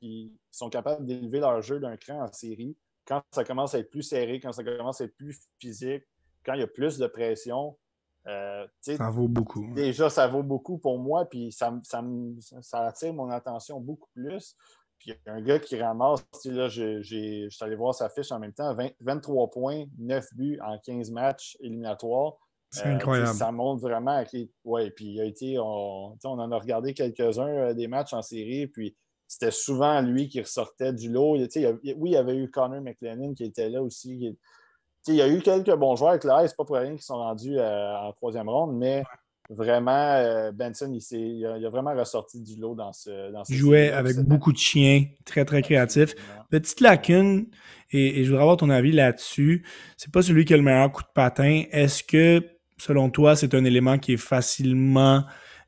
qui, sont capables d'élever leur jeu d'un cran en série. Quand ça commence à être plus serré, quand ça commence à être plus physique, quand il y a plus de pression, euh, ça vaut beaucoup. Déjà, ça vaut beaucoup pour moi, puis ça, ça, attire mon attention beaucoup plus. Puis il y a un gars qui ramasse, là, je, je suis allé voir sa fiche en même temps, 23 points, 9 buts en 15 matchs éliminatoires. C'est incroyable. ça montre vraiment. Oui, puis il a été. On, on en a regardé quelques-uns des matchs en série, puis c'était souvent lui qui ressortait du lot. oui, il y avait eu Connor McLennan qui était là aussi. il y a eu quelques bons joueurs avec là, c'est pas pour rien qu'ils sont rendus en troisième ronde, mais vraiment, euh, Benson, il, a, vraiment ressorti du lot dans ce. Dans il jouait avec beaucoup de chiens, très, très créatif. Petite lacune, et, je voudrais avoir ton avis là-dessus. C'est pas celui qui a le meilleur coup de patin. Est-ce que, selon toi, c'est un élément qui est facilement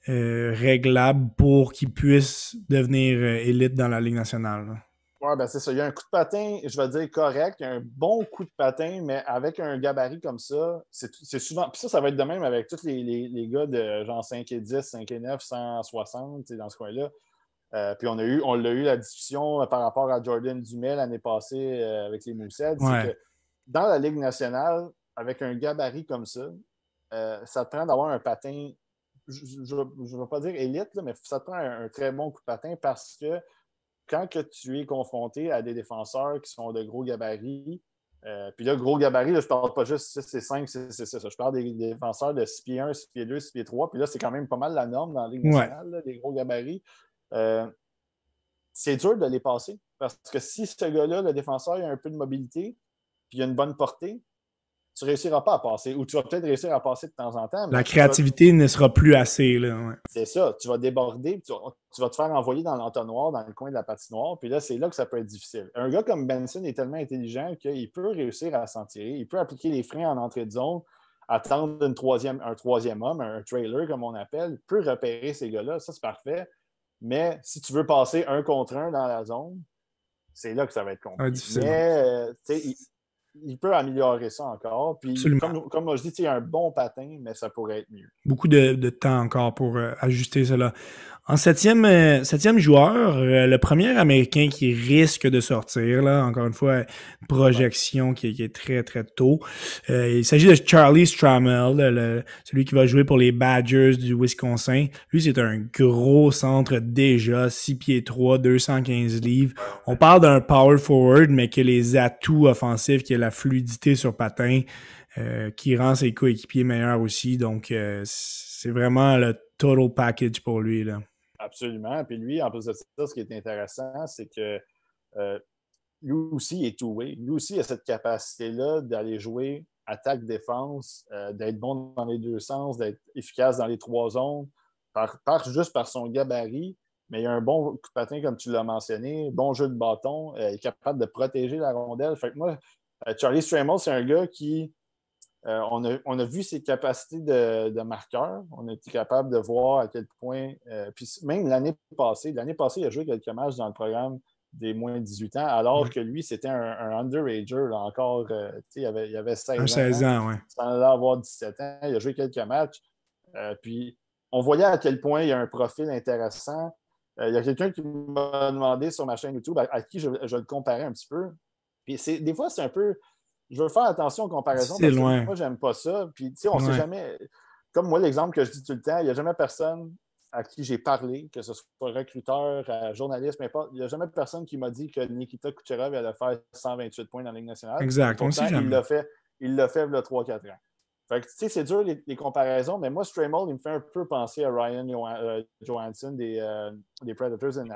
euh, réglable pour qu'il puisse devenir euh, élite dans la Ligue nationale? Oui, ben c'est ça. Il y a un coup de patin, je vais dire correct, il y a un bon coup de patin, mais avec un gabarit comme ça, c'est souvent. Puis ça, ça va être de même avec tous les, les, gars de genre 5 et 10, 5 et 9, 160, dans ce coin-là. Euh, puis on a eu, on l'a eu la discussion par rapport à Jordan Dumais l'année passée euh, avec les Moussets. que dans la Ligue nationale, avec un gabarit comme ça, euh, ça te prend d'avoir un patin, je ne veux pas dire élite, mais ça te prend un, très bon coup de patin parce que quand que tu es confronté à des défenseurs qui sont de gros gabarits, euh, puis là, gros gabarit, je ne parle pas juste 6 et 5, c'est ça. Je parle des, défenseurs de 6 pieds 1, 6 pieds 2, 6 pieds 3. Puis là, c'est quand même pas mal la norme dans la Ligue nationale, des gros gabarits. Euh, c'est dur de les passer. Parce que si ce gars-là, le défenseur, il a un peu de mobilité, puis il a une bonne portée, tu ne réussiras pas à passer. Ou tu vas peut-être réussir à passer de temps en temps. La créativité ne sera plus assez. Là, C'est ça. Tu vas déborder, tu vas, te faire envoyer dans l'entonnoir, dans le coin de la patinoire. Puis là, c'est là que ça peut être difficile. Un gars comme Benson est tellement intelligent qu'il peut réussir à s'en tirer. Il peut appliquer les freins en entrée de zone, attendre une troisième, un troisième homme, un trailer comme on appelle. Il peut repérer ces gars-là. Ça, c'est parfait. Mais si tu veux passer un contre un dans la zone, c'est là que ça va être compliqué. Mais, euh, il, il peut améliorer ça encore. Puis, comme, comme je dis, il y a un bon patin, mais ça pourrait être mieux. Beaucoup de, temps encore pour euh, ajuster cela. En septième, euh, septième joueur, euh, le premier Américain qui risque de sortir, là, encore une fois, projection qui, est très, très tôt. Euh, il s'agit de Charlie Stramel, celui qui va jouer pour les Badgers du Wisconsin. Lui, c'est un gros centre déjà, 6 pieds 3, 215 livres. On parle d'un power forward, mais que les atouts offensifs, qui a la fluidité sur patin, qui rend ses coéquipiers meilleurs aussi. Donc, c'est vraiment le total package pour lui. Là. Absolument. Puis lui, en plus de ça, ce qui est intéressant, c'est que euh, lui aussi est two-way. Lui aussi a cette capacité-là d'aller jouer attaque-défense, euh, d'être bon dans les deux sens, d'être efficace dans les trois zones, par, juste par son gabarit. Mais il a un bon coup de patin, comme tu l'as mentionné, bon jeu de bâton, euh, il est capable de protéger la rondelle. Fait que moi, Charlie Stramel, c'est un gars qui euh, on, a, vu ses capacités de, marqueur. On a été capable de voir à quel point. Euh, puis même l'année passée, l'année passée, il a joué quelques matchs dans le programme des moins de 18 ans, alors que lui, c'était un, un underager, encore. Euh, il, avait, il avait 16 ans. 16 ans, oui. Sans avoir 17 ans. Il a joué quelques matchs. puis on voyait à quel point il y a un profil intéressant. il y a quelqu'un qui m'a demandé sur ma chaîne YouTube à, qui je, je, le comparais un petit peu. Puis des fois, c'est un peu je veux faire attention aux comparaisons parce loin. que moi, j'aime pas ça. Puis, tu sais, on sait jamais. Comme moi, l'exemple que je dis tout le temps, il n'y a jamais personne à qui j'ai parlé, que ce soit recruteur, journaliste, mais pas, il n'y a jamais personne qui m'a dit que Nikita Kucherov allait faire 128 points dans la Ligue nationale. Exact. on il l'a fait, il l'a fait a 3-4 ans. Fait que, tu sais, c'est dur les, comparaisons, mais moi, Stramel, il me fait un peu penser à Ryan euh, Johansson des, euh, des Predators in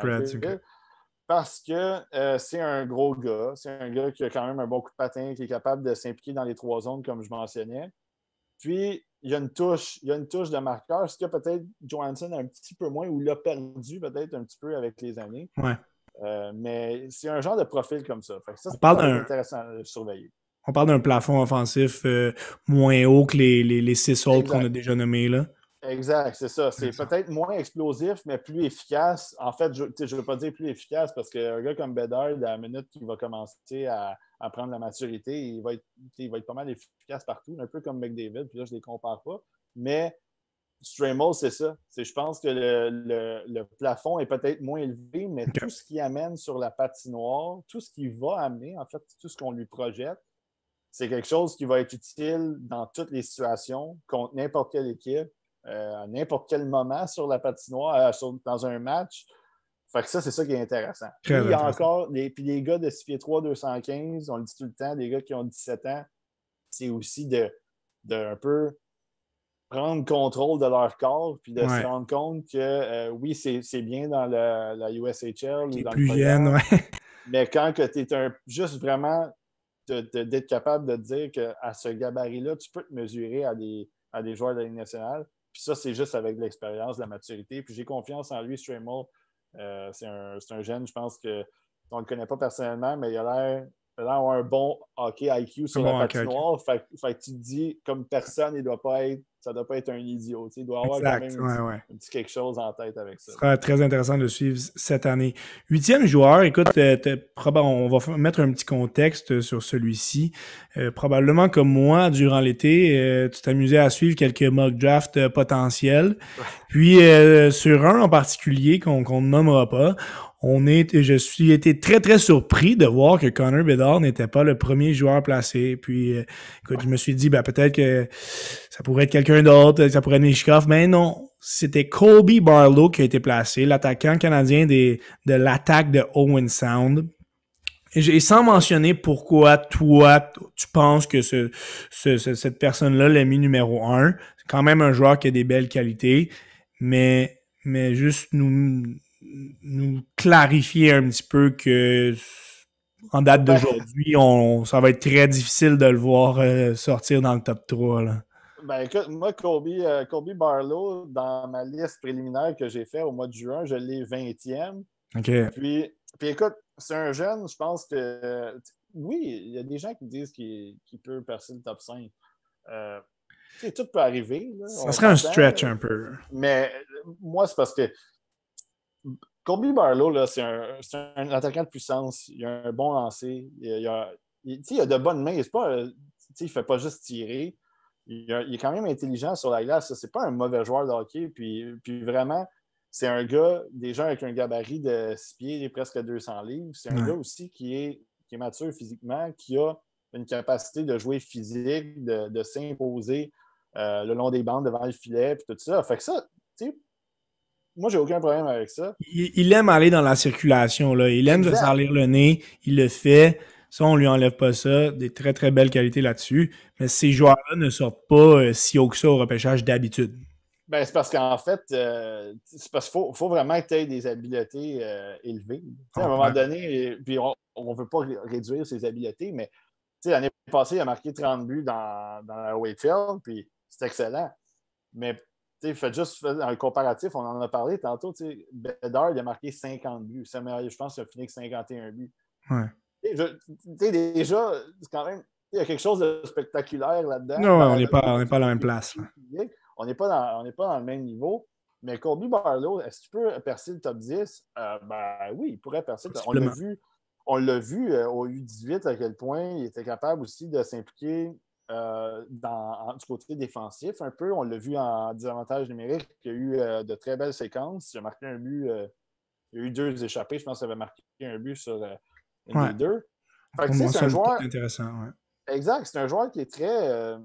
parce que euh, c'est un gros gars. C'est un gars qui a quand même un bon coup de patin, qui est capable de s'impliquer dans les trois zones, comme je mentionnais. Puis, il y a une touche, il y a une touche de marqueur, ce que peut-être Johansson a un petit peu moins, ou l'a perdu peut-être un petit peu avec les années. Ouais. Euh, mais c'est un genre de profil comme ça. ça, c'est intéressant à surveiller. On parle d'un plafond offensif euh, moins haut que les, les, les six autres qu'on a déjà nommés. Là. Exact, c'est ça. C'est peut-être moins explosif, mais plus efficace. En fait, je ne veux pas dire plus efficace parce qu'un gars comme Bedard, à la minute qu'il va commencer à, prendre la maturité, il va, être, il va être pas mal efficace partout, un peu comme McDavid, puis là, je ne les compare pas. Mais Stramel, c'est ça. Je pense que le, plafond est peut-être moins élevé, mais tout ce qui amène sur la patinoire, tout ce qui va amener, en fait, tout ce qu'on lui projette, c'est quelque chose qui va être utile dans toutes les situations, contre n'importe quelle équipe. Euh, à n'importe quel moment sur la patinoire, euh, dans un match. Fait que ça, c'est ça qui est intéressant. puis, il y a encore, les, puis les gars de 6 pieds 3, 215, on le dit tout le temps, des gars qui ont 17 ans, c'est aussi de, de un peu prendre contrôle de leur corps, puis de se rendre compte que euh, oui, c'est bien dans la USHL ou dans plus jeune, ouais. Mais quand tu es un, juste vraiment d'être capable de dire qu'à ce gabarit-là, tu peux te mesurer à des, à des joueurs de la Ligue nationale. Puis ça, c'est juste avec l'expérience, la maturité. Puis j'ai confiance en lui, Stramel. Euh, c'est un, un, jeune, je pense qu'on ne le connaît pas personnellement, mais il a l'air d'avoir un bon hockey IQ sur la patinoire. Fait, fait, que tu te dis, comme personne, il ne doit pas être ça ne doit pas être un idiot. Il doit avoir quand même un, petit, quelque chose en tête avec ça. Ce sera très intéressant de suivre cette année. Huitième joueur, écoute, on va mettre un petit contexte sur celui-ci. Euh, probablement comme moi, durant l'été, euh, tu t'amusais à suivre quelques mock drafts euh, potentiels. Puis sur un en particulier qu'on ne nommera pas, on est, je suis été très, très surpris de voir que Connor Bedard n'était pas le premier joueur placé. Puis, euh, écoute, je me suis dit, ben, peut-être que ça pourrait être quelqu'un d'autre, ça pourrait être Nishkov, mais non. C'était Colby Barlow qui a été placé, l'attaquant canadien de l'attaque de Owen Sound. Et sans mentionner pourquoi toi, tu penses que ce, ce, cette personne-là l'a mis numéro un. C'est quand même un joueur qui a des belles qualités, mais, mais juste nous, nous clarifier un petit peu que en date d'aujourd'hui, on, ça va être très difficile de le voir euh, sortir dans le top 3. Là. Ben écoute, moi, Colby, euh, Barlow, dans ma liste préliminaire que j'ai fait au mois de juin, je l'ai 20e. OK. Puis, puis écoute, c'est un jeune, je pense que. oui, il y a des gens qui disent qu'il peut percer le top 5. Euh, tout peut arriver. ça serait un stretch un peu. Mais moi, c'est parce que Colby Barlow, c'est un, un, attaquant de puissance. Il a un bon lancer. Il, a, il, a de bonnes mains. Pas, il ne fait pas juste tirer. Il, est quand même intelligent sur la glace. Ce n'est pas un mauvais joueur de hockey. Puis, puis vraiment, c'est un gars, déjà avec un gabarit de 6 pieds et presque 200 livres. C'est un gars aussi qui est, qui est mature physiquement, qui a une capacité de jouer physique, de, s'imposer euh, le long des bandes devant le filet, puis tout ça. Fait que ça, tu sais, moi, j'ai aucun problème avec ça. Il, aime aller dans la circulation. Là. Il aime se salir le nez. Il le fait. Ça, on lui enlève pas ça. Des très, très belles qualités là-dessus. Mais ces joueurs-là ne sortent pas euh, si haut que ça au repêchage d'habitude. Ben, c'est parce qu'en fait, euh, c'est parce qu'il faut, vraiment que tu aies des habiletés euh, élevées. à un moment donné, puis on ne veut pas réduire ses habiletés, mais l'année passée, il a marqué 30 buts dans, dans la Wakefield, puis c'est excellent. Mais faites juste un comparatif, on en a parlé tantôt. Bedard, il a marqué 50 buts. Je pense qu'il a fini avec 51 buts. Ouais. déjà, c'est quand même. Il y a quelque chose de spectaculaire là-dedans. Non, on n'est pas, pas à la même place. On n'est pas, dans, pas dans le même niveau. Mais Colby Barlow, est-ce qu'il peut percer le top 10? Euh, ben oui, il pourrait percer. On l'a vu, on l'a vu euh, au U18 à quel point il était capable aussi de s'impliquer euh, dans, du côté défensif un peu. On l'a vu en désavantage numérique. Il y a eu euh, de très belles séquences. Il a marqué un but. Euh, il y a eu deux échappés. Je pense qu'il avait marqué un but sur une des deux. c'est un joueur. Intéressant, Exact. C'est un joueur qui est très.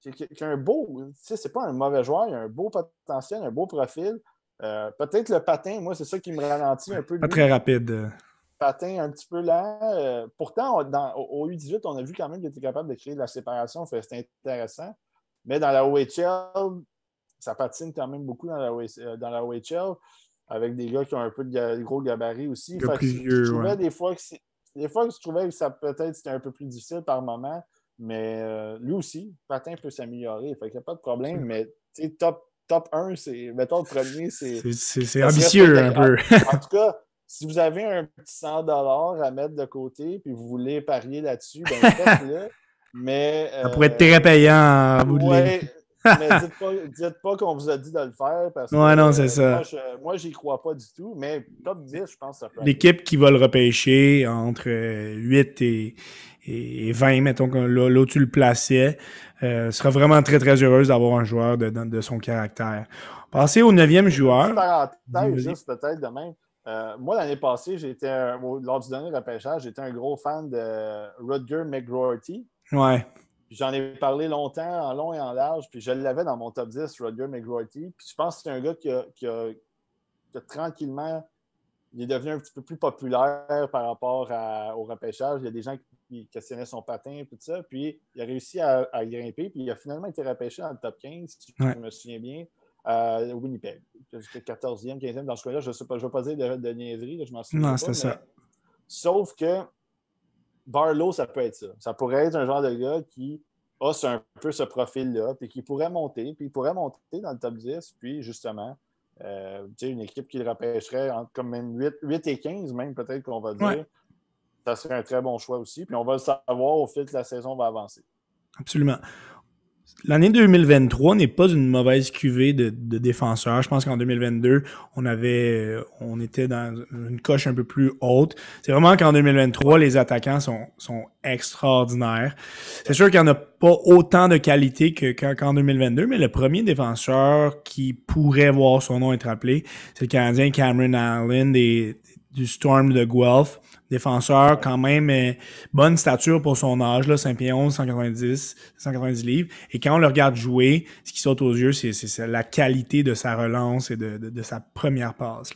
Qui, a un beau. C'est pas un mauvais joueur. Il a un beau potentiel, un beau profil. Peut-être le patin, moi, c'est ça qui me ralentit un peu. Pas très rapide patin un petit peu lent. Euh, pourtant, dans, au, U18, on a vu quand même qu'il était capable de créer de la séparation. C'était intéressant. Mais dans la OHL, ça patine quand même beaucoup dans la, euh, dans la OHL, avec des gars qui ont un peu de gros gabarit aussi. je, trouvais des fois que des fois je trouvais que ça peut-être c'était un peu plus difficile par moment. Mais euh, lui aussi, patin peut s'améliorer. Il n'y a pas de problème. Mais top, top 1, c'est. Mettons le premier, c'est. C'est ambitieux un peu. en tout cas, si vous avez un petit 100 à mettre de côté puis vous voulez parier là-dessus, ben faites-le. Mais, ça pourrait être très payant de mais dites pas, dites pas qu'on vous a dit de le faire parce que ouais, non, c'est ça. moi, j'y crois pas du tout, mais top 10, je pense que ça peut L'équipe qui va le repêcher entre 8 et, et 20, mettons que là, là où tu le plaçais, euh, sera vraiment très, très heureuse d'avoir un joueur de, de, son caractère. Passer au neuvième joueur. Parenthèse, juste peut-être demain. Euh, moi, l'année passée, j'étais lors du dernier repêchage, j'étais un gros fan de Rutger McGroarty. Ouais. J'en ai parlé longtemps, en long et en large, puis je l'avais dans mon top 10, Rutger McGroarty. Puis je pense que c'est un gars qui a, tranquillement, il est devenu un petit peu plus populaire par rapport au repêchage. Il y a des gens il questionnait son patin et tout ça. Puis il a réussi à, grimper, puis il a finalement été repêché dans le top 15, si je me souviens bien, à Winnipeg. 14e, 15e dans ce cas-là. Je ne vais pas dire de, de niaiserie, je m'en souviens. Non, c'était ça. Sauf que Barlow, ça peut être ça. Ça pourrait être un genre de gars qui a un peu ce profil-là, puis qui pourrait monter, puis il pourrait monter dans le top 10, puis justement, euh, une équipe qui le repêcherait entre comme 8, 8 et 15, même peut-être qu'on va dire. Ça serait un très bon choix aussi. Puis on va le savoir au fil que la saison va avancer. Absolument. L'année 2023 n'est pas une mauvaise cuvée de, défenseurs. Je pense qu'en 2022, on avait, on était dans une coche un peu plus haute. C'est vraiment qu'en 2023, les attaquants sont, extraordinaires. C'est sûr qu'il n'y en a pas autant de qualité qu'en 2022, mais le premier défenseur qui pourrait voir son nom être appelé, c'est le Canadien Cameron Allen du Storm de Guelph. Défenseur, quand même, euh, bonne stature pour son âge, là, 5 pieds 11, 190, 190 livres. Et quand on le regarde jouer, ce qui saute aux yeux, c'est la qualité de sa relance et de, sa première passe.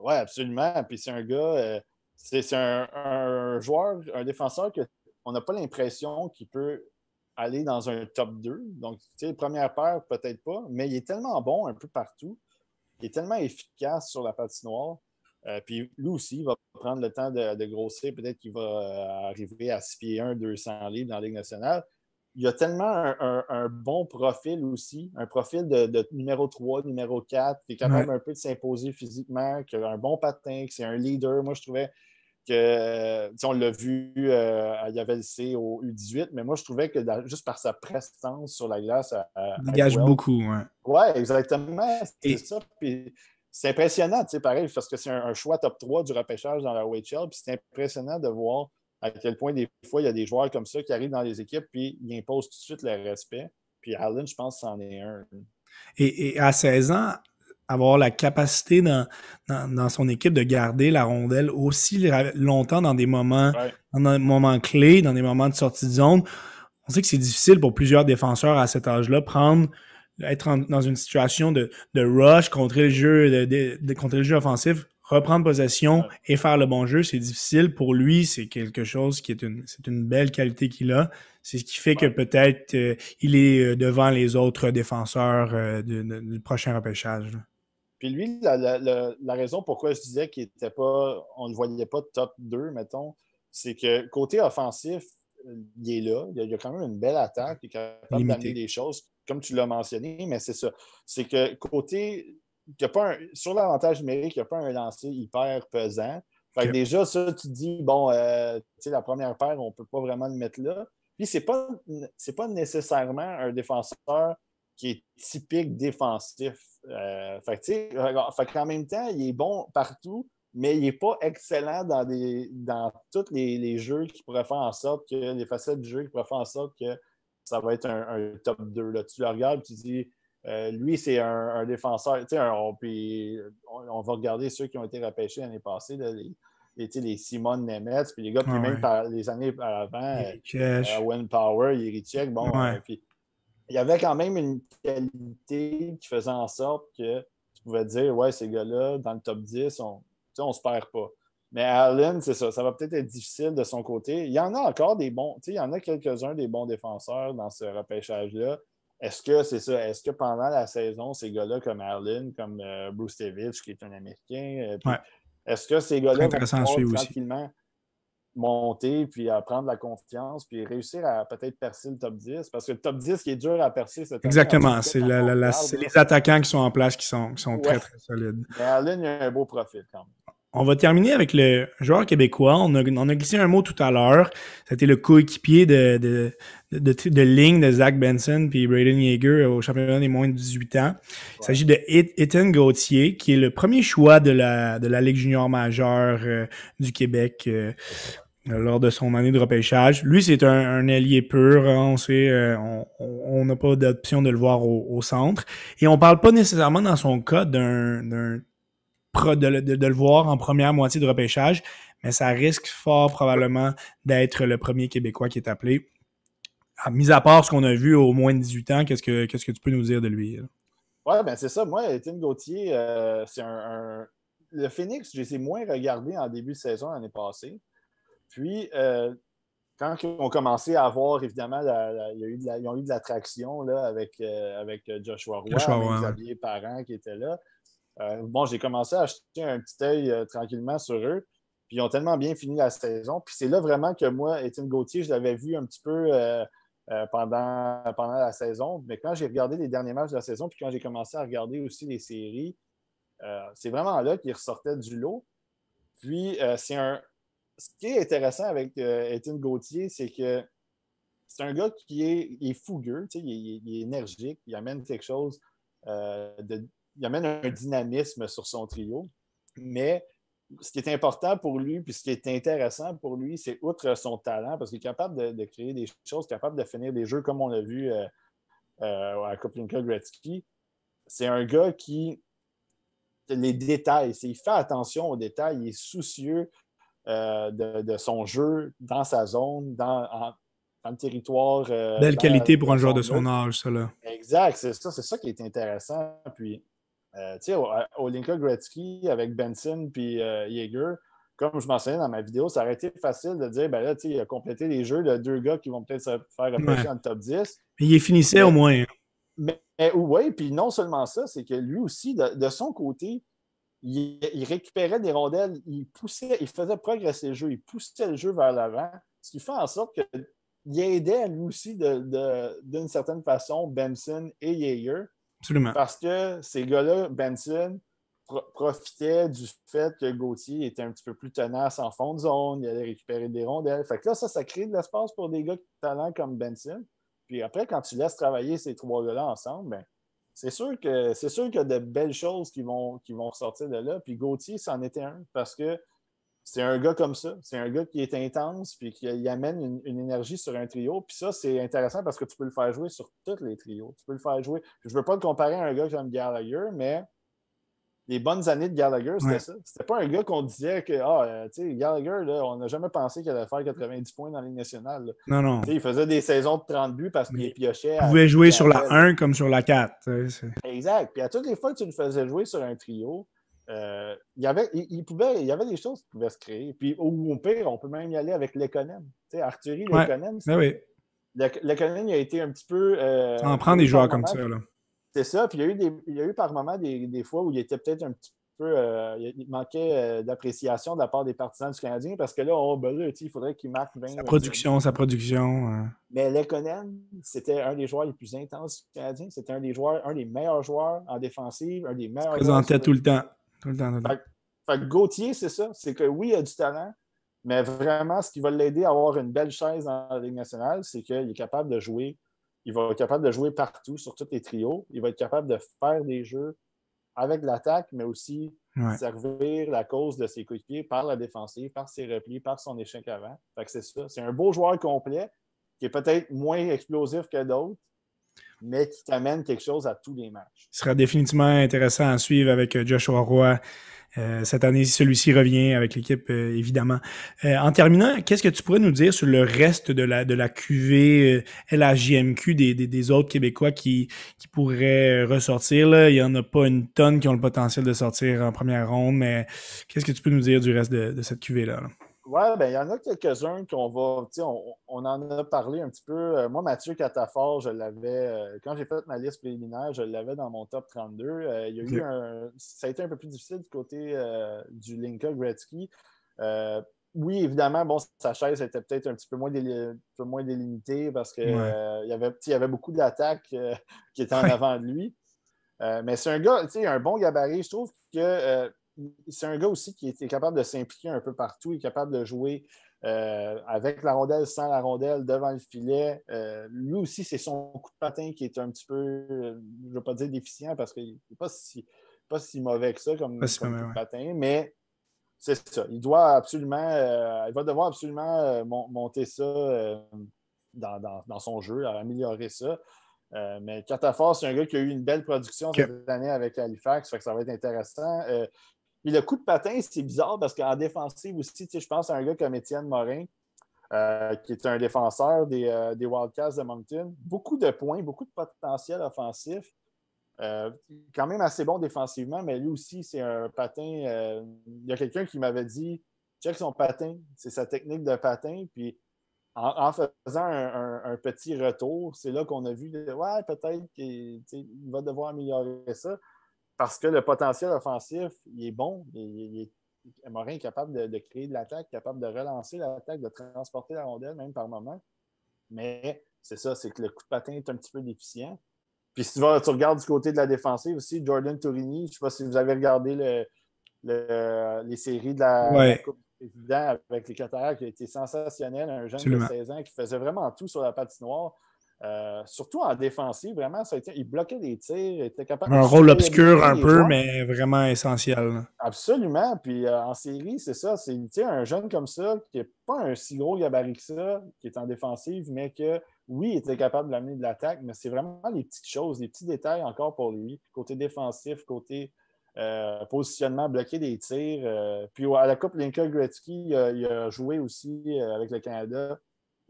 Oui, absolument. Puis c'est un gars, euh, c'est un, joueur, un défenseur qu'on n'a pas l'impression qu'il peut aller dans un top 2. Donc, tu sais, première paire, peut-être pas, mais il est tellement bon un peu partout. Il est tellement efficace sur la patinoire. Euh, puis lui aussi, il va prendre le temps de, grossir. Peut-être qu'il va euh, arriver à 6 pieds 1, 200 livres dans la Ligue nationale. Il a tellement un, bon profil aussi, un profil de, numéro 3, numéro 4, qui est capable un peu de s'imposer physiquement, qui a un bon patin, qui c'est un leader. Moi, je trouvais que, on l'a vu euh, à Yavelc au U18, mais moi, je trouvais que juste par sa prestance sur la glace, il dégage beaucoup. Oui, ouais, exactement. C'est ça. Puis, c'est impressionnant, tu sais, pareil, parce que c'est un, choix top 3 du repêchage dans la WHL. Puis c'est impressionnant de voir à quel point, des fois, il y a des joueurs comme ça qui arrivent dans les équipes, puis ils imposent tout de suite le respect. Puis Allen, je pense, c'en est un. Et, à 16 ans, avoir la capacité dans, dans, son équipe de garder la rondelle aussi longtemps dans des moments, dans des moments clés, dans des moments de sortie de zone. On sait que c'est difficile pour plusieurs défenseurs à cet âge-là prendre être dans une situation de, de rush, contre le jeu, de, de, le jeu offensif, reprendre possession et faire le bon jeu, c'est difficile. Pour lui, c'est quelque chose qui est une, c'est une belle qualité qu'il a. C'est ce qui fait que peut-être euh, il est euh, devant les autres défenseurs euh, du, prochain repêchage. Puis lui, la, la, la, raison pourquoi je disais qu'il était pas, on ne voyait pas top 2, mettons, c'est que côté offensif, il est là. Il y a, quand même une belle attaque. Il est capable d'amener des choses comme tu l'as mentionné, mais c'est ça. C'est que côté, y a pas sur l'avantage numérique, il n'y a pas un lancer hyper pesant. Fait déjà, ça, tu te dis, bon, euh, tu sais, la première paire, on ne peut pas vraiment le mettre là. Puis, ce n'est pas, pas nécessairement un défenseur qui est typique défensif. Euh, fait, fait qu'en même temps, il est bon partout, mais il n'est pas excellent dans, des, dans tous les, les, jeux qui pourraient faire en sorte que, les facettes du jeu qui pourraient faire en sorte que ça va être un, top 2. Là. Tu le regardes, tu dis, euh, lui, c'est un, défenseur. On, on, va regarder ceux qui ont été repêchés l'année passée, les, les, Simon Nemetz, puis les gars, puis même par, les années avant, euh, Owen Power, Yerichek, bon, euh, puis il y avait quand même une qualité qui faisait en sorte que tu pouvais dire, ouais, ces gars-là, dans le top 10, on ne se perd pas. Mais Allen, c'est ça. Ça va peut-être être difficile de son côté. Il y en a encore des bons. Tu sais, il y en a quelques-uns des bons défenseurs dans ce repêchage-là. Est-ce que c'est ça? Est-ce que pendant la saison, ces gars-là comme Allen, comme euh, Bruce Tevich, qui est un Américain, euh, est-ce que ces gars-là vont tranquillement monter, puis à prendre la confiance, puis réussir à peut-être percer le top 10? Parce que le top 10 qui est dur à percer, c'est Exactement. C'est les attaquants qui sont en place qui sont, sont très, très solides. Mais Allen, il a un beau profil quand même. On va terminer avec le joueur québécois. On a, on a glissé un mot tout à l'heure. C'était le coéquipier de, de, de, de, ligne de Zach Benson puis Braden Yeager au championnat des moins de 18 ans. Il s'agit de Ethan Gauthier, qui est le premier choix de la, de la Ligue junior majeure euh, du Québec euh, lors de son année de repêchage. Lui, c'est un, un allié pur. Hein. on sait, euh, on n'a pas d'option de le voir au, au, centre. Et on parle pas nécessairement dans son cas d'un de, le voir en première moitié de repêchage, mais ça risque fort probablement d'être le premier Québécois qui est appelé. À, mis à part ce qu'on a vu au moins de 18 ans, qu'est-ce que, qu'est-ce que tu peux nous dire de lui? Oui, ben c'est ça. Moi, Étienne Gauthier, euh, c'est un, Le Phoenix, je les ai moins regardés en début de saison l'année passée. Puis, euh, quand ils ont commencé à avoir, évidemment, il y a eu de ils ont eu de l'attraction avec, avec Joshua Roy, Joshua, Xavier Parent qui était là. Bon, j'ai commencé à acheter un petit œil tranquillement sur eux. Puis ils ont tellement bien fini la saison. Puis c'est là vraiment que moi, Étienne Gauthier, je l'avais vu un petit peu pendant, pendant la saison. Mais quand j'ai regardé les derniers matchs de la saison, puis quand j'ai commencé à regarder aussi les séries, c'est vraiment là qu'il ressortait du lot. Puis, euh, c'est un. Ce qui est intéressant avec euh, Étienne Gauthier, c'est que c'est un gars qui est, fougueux, il, est, énergique, il amène quelque chose, euh, de, il amène un dynamisme sur son trio. Mais ce qui est important pour lui, puis ce qui est intéressant pour lui, c'est outre son talent, parce qu'il est capable de, créer des choses, capable de finir des jeux comme on l'a vu à Koplinka Gretzky. C'est un gars qui les détails. Il fait attention aux détails, il est soucieux euh, de, son jeu dans sa zone, dans, le territoire. Euh, Belle qualité pour un joueur de son âge, ça là. Exact, c'est ça, c'est ça qui est intéressant. Puis, euh, tu sais, au, Linka Gretzky avec Benson puis Jaeger, comme je mentionnais dans ma vidéo, ça aurait été facile de dire, ben là, tu sais, il a complété les jeux de deux gars qui vont peut-être se faire repêcher dans le top 10. Mais il finissait au moins. Hein. Mais, oui, puis non seulement ça, c'est que lui aussi, de, son côté, il, récupérait des rondelles, il poussait, il faisait progresser le jeu, il poussait le jeu vers l'avant, ce qui fait en sorte qu'il aidait lui aussi d'une certaine façon Benson et Yeager. Parce que ces gars-là, Benson, profitait du fait que Gauthier était un petit peu plus tenace en fond de zone, il allait récupérer des rondelles. Fait que là, ça, ça crée de l'espace pour des gars de talent comme Benson. Puis après, quand tu laisses travailler ces trois gars-là ensemble, ben, c'est sûr que c'est sûr qu'il y a de belles choses qui vont, qui vont ressortir de là. Puis Gauthier, c'en était un parce que c'est un gars comme ça. C'est un gars qui est intense puis qui amène une, énergie sur un trio. Puis ça, c'est intéressant parce que tu peux le faire jouer sur tous les trios. Tu peux le faire jouer. Je ne veux pas le comparer à un gars comme Gallagher, mais les bonnes années de Gallagher, c'était ça. C'était pas un gars qu'on disait que, ah, euh, tu sais, Gallagher, là, on n'a jamais pensé qu'il allait faire 90 points dans la Ligue nationale. Non, non. il faisait des saisons de 30 buts parce qu'il piochait. Il pouvait jouer sur la 1 comme sur la 4. Exact. Puis à toutes les fois que tu le faisais jouer sur un trio, euh, il, y avait, il, pouvait, il y avait des choses qui pouvaient se créer. Puis au, pire, on peut même y aller avec Lekonen. Tu sais, Arthurie, Lekonen. Ben oui. Lekonen, il a été un petit peu. Euh, on prend des joueurs comme ça. Là. C'est ça. Puis il y, a eu des, il y a eu par moments des, fois où il était peut-être un petit peu. Euh, il manquait euh, d'appréciation de la part des partisans du Canadien parce que là, oh, ben il faudrait qu'il marque 20. Sa production, sa production. Mais Lekonen, c'était un des joueurs les plus intenses du Canadien. C'était un des joueurs, un des meilleurs joueurs en défensive, un des meilleurs. Il présentait tout le temps. Tout le temps. Fait, que Gauthier, c'est ça. C'est que oui, il a du talent. Mais vraiment, ce qui va l'aider à avoir une belle chaise dans la Ligue nationale, c'est qu'il est capable de jouer il va être capable de jouer partout sur tous les trios. Il va être capable de faire des jeux avec l'attaque, mais aussi servir la cause de ses coéquipiers par la défensive, par ses replis, par son échec avant. Fait que c'est ça. C'est un beau joueur complet qui est peut-être moins explosif que d'autres, mais qui t'amène quelque chose à tous les matchs. Ce sera définitivement intéressant à suivre avec Joshua Roy euh, cette année, celui-ci revient avec l'équipe, euh, évidemment. Euh, en terminant, qu'est-ce que tu pourrais nous dire sur le reste de la, de la QV LHJMQ des, des, des, autres Québécois qui, qui pourraient ressortir? Là? Il n'y en a pas une tonne qui ont le potentiel de sortir en première ronde, mais qu'est-ce que tu peux nous dire du reste de, de cette QV-là? là? Oui, ben, il y en a quelques-uns qu'on va. On, on en a parlé un petit peu. Euh, moi, Mathieu Catafort, je l'avais. Euh, quand j'ai fait ma liste préliminaire, je l'avais dans mon top 32. Euh, il y a eu un, ça a été un peu plus difficile du côté du Linka Gretzky. oui, évidemment, bon, sa chaise était peut-être un petit peu moins, moins délimitée parce qu'il y, avait, il y avait beaucoup d'attaques qui étaient en avant de lui. mais c'est un gars, tu sais, un bon gabarit. Je trouve que c'est un gars aussi qui est capable de s'impliquer un peu partout, il est capable de jouer euh, avec la rondelle, sans la rondelle, devant le filet. Euh, lui aussi, c'est son coup de patin qui est un petit peu, je ne veux pas dire déficient parce qu'il n'est pas si, pas si mauvais que ça comme, coup de patin, mais c'est ça. Il doit absolument, euh, il va devoir absolument monter ça dans, son jeu, améliorer ça. mais Catafort, c'est un gars qui a eu une belle production cette année avec Halifax, fait que ça va être intéressant. Puis le coup de patin, c'est bizarre parce qu'en défensive aussi, je pense à un gars comme Étienne Morin, euh, qui est un défenseur des, euh, Wildcats de Moncton. Beaucoup de points, beaucoup de potentiel offensif. Euh, quand même assez bon défensivement, mais lui aussi, c'est un patin. il y a quelqu'un qui m'avait dit check son patin, c'est sa technique de patin. Puis en, faisant un, petit retour, c'est là qu'on a vu, ouais, peut-être qu'il va devoir améliorer ça parce que le potentiel offensif, il est bon. Il, est, Morin est capable de, créer de l'attaque, capable de relancer l'attaque, de transporter la rondelle, même par moment. Mais c'est ça, c'est que le coup de patin est un petit peu déficient. Puis si tu, vas, tu regardes du côté de la défensive aussi, Jordan Tourini, je ne sais pas si vous avez regardé les séries de la, Coupe Président avec les Qataris, qui a été sensationnel, un jeune de 16 ans qui faisait vraiment tout sur la patinoire. Euh, surtout en défensive, vraiment, ça a été, il bloquait des tirs, il était capable Un rôle obscur un peu, mais vraiment essentiel. Absolument. Puis euh, en série, c'est ça. C'est un jeune comme ça, qui n'est pas un si gros gabarit que ça, qui est en défensive, mais que oui, il était capable d'amener de l'attaque, mais c'est vraiment les petites choses, les petits détails encore pour lui. Côté défensif, côté euh, positionnement, bloquer des tirs. puis à la Coupe Lincoln Gretzky, il a joué aussi avec le Canada.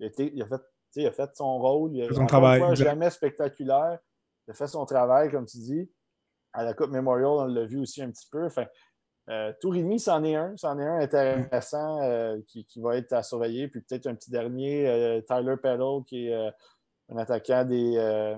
Il il a fait il a fait son rôle. Il a son travail. jamais spectaculaire. Il a fait son travail, comme tu dis. À la Coupe Memorial, on l'a vu aussi un petit peu. Enfin, euh, Tourini, c'en est un. C'en est un intéressant euh, qui, va être à surveiller. Puis peut-être un petit dernier, euh, Tyler Peddle, qui est un attaquant des,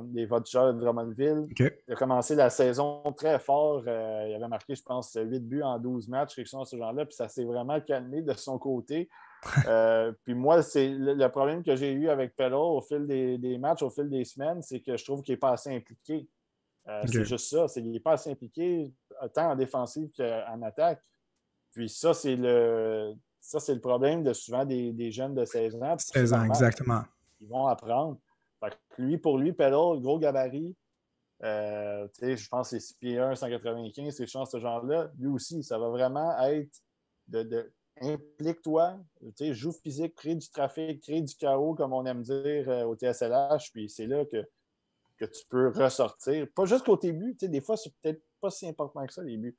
des de Drummondville. Il a commencé la saison très fort. il avait marqué, je pense, 8 buts en 12 matchs, quelque chose de ce genre-là. Puis ça s'est vraiment calmé de son côté. Euh, puis moi, c'est le, problème que j'ai eu avec Pello au fil des, matchs, au fil des semaines, c'est que je trouve qu'il n'est pas assez impliqué. Euh, c'est juste ça. C'est qu'il n'est pas assez impliqué tant en défensive qu'en attaque. Puis ça, c'est le ça, c'est le problème de souvent des, jeunes de 16 ans. 16 ans, exactement. Ils vont apprendre. lui, pour lui, Pello, gros gabarit, euh, je pense que c'est 6 pieds 1, 195, c'est chance ce genre-là. Lui aussi, ça va vraiment être de implique-toi, joue physique, crée du trafic, crée du chaos, comme on aime dire euh, au TSLH, puis c'est là que, que tu peux ressortir. Pas juste côté but, des fois, c'est peut-être pas si important que ça, les buts.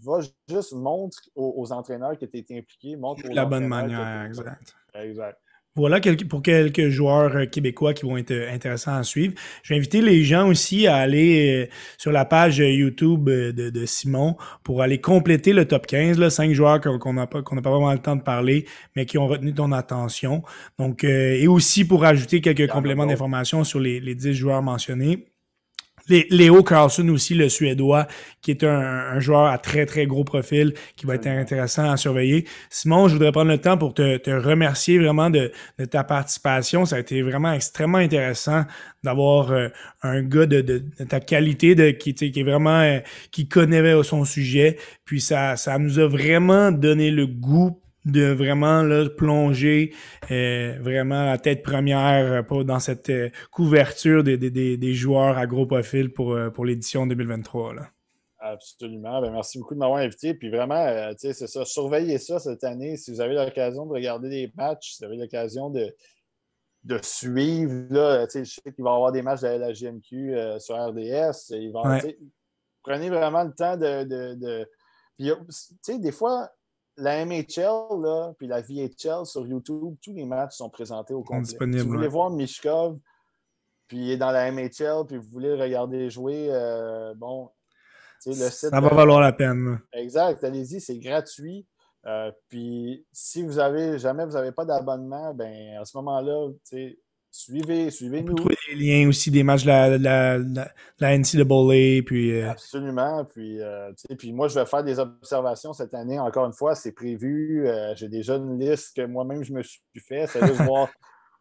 Va juste montre aux, entraîneurs que tu es impliqué, montre La bonne manière, exact. Exact. Voilà pour quelques joueurs euh, québécois qui vont être euh, intéressants à suivre. Je vais inviter les gens aussi à aller euh, sur la page YouTube de, Simon pour aller compléter le top 15. Là, cinq joueurs qu'on n'a pas, qu'on pas vraiment le temps de parler, mais qui ont retenu ton attention. Donc, et aussi pour ajouter quelques compléments d'informations sur les, les 10 joueurs mentionnés. Léo Carlson aussi, le Suédois, qui est un, joueur à très, très gros profil, qui va être intéressant à surveiller. Simon, je voudrais prendre le temps pour te, remercier vraiment de, ta participation. Ça a été vraiment extrêmement intéressant d'avoir euh, un gars de, ta qualité, de, qui, qui est vraiment, euh, qui connaît son sujet. Puis ça, ça nous a vraiment donné le goût de vraiment là, plonger euh, vraiment la tête première euh, dans cette euh, couverture des, des, des, joueurs à gros profil pour, pour l'édition 2023. Là. Absolument. Ben, merci beaucoup de m'avoir invité. Puis vraiment, c'est ça. Surveillez ça cette année. Si vous avez l'occasion de regarder des matchs, si vous avez l'occasion de, de suivre, là, je sais qu'il va y avoir des matchs de la GMQ sur RDS. Prenez vraiment le temps de. de, de... Puis, des fois, la MHL, là, puis la VHL sur YouTube, tous les matchs sont présentés au complet. Si vous voulez voir Mishkov, puis il est dans la MHL, puis vous voulez regarder jouer, euh, bon, le site. Ça va valoir la peine. Exact, allez-y, c'est gratuit. Euh, puis si vous avez jamais vous n'avez pas d'abonnement, ben à ce moment-là, Suivez, suivez-nous. trouver des liens aussi des matchs de la, la, la, NCAA. Puis, euh, Absolument. Puis, euh, puis moi, je vais faire des observations cette année. Encore une fois, c'est prévu. Euh, j'ai déjà une liste que moi-même je me suis fait. C'est juste voir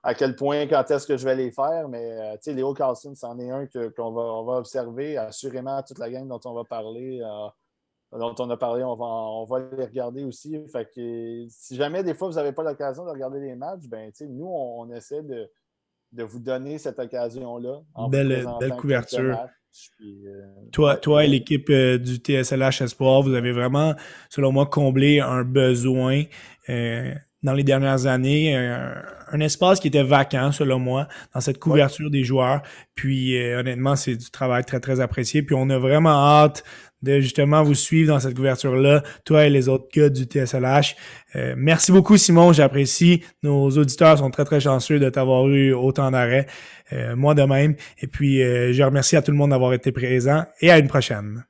à quel point, quand est-ce que je vais les faire. Mais Léo Carlson, c'en est un qu'on va, on va observer. Assurément, toute la gang dont on va parler dont on a parlé, on va, on va les regarder aussi. Fait que si jamais des fois vous n'avez pas l'occasion de regarder les matchs, ben, nous, on, essaie de, de vous donner cette occasion-là. Belle, belle couverture. Euh, toi, toi et l'équipe euh, du TSLH Espoir, vous avez vraiment, selon moi, comblé un besoin euh, dans les dernières années, un, espace qui était vacant, selon moi, dans cette couverture des joueurs. Puis, honnêtement, c'est du travail très, très apprécié. Puis, on a vraiment hâte de justement vous suivre dans cette couverture-là, toi et les autres gars du TSLH. Euh, merci beaucoup, Simon, j'apprécie. Nos auditeurs sont très, très chanceux de t'avoir eu autant d'arrêts, euh, moi de même. Et puis, euh, je remercie à tout le monde d'avoir été présent et à une prochaine.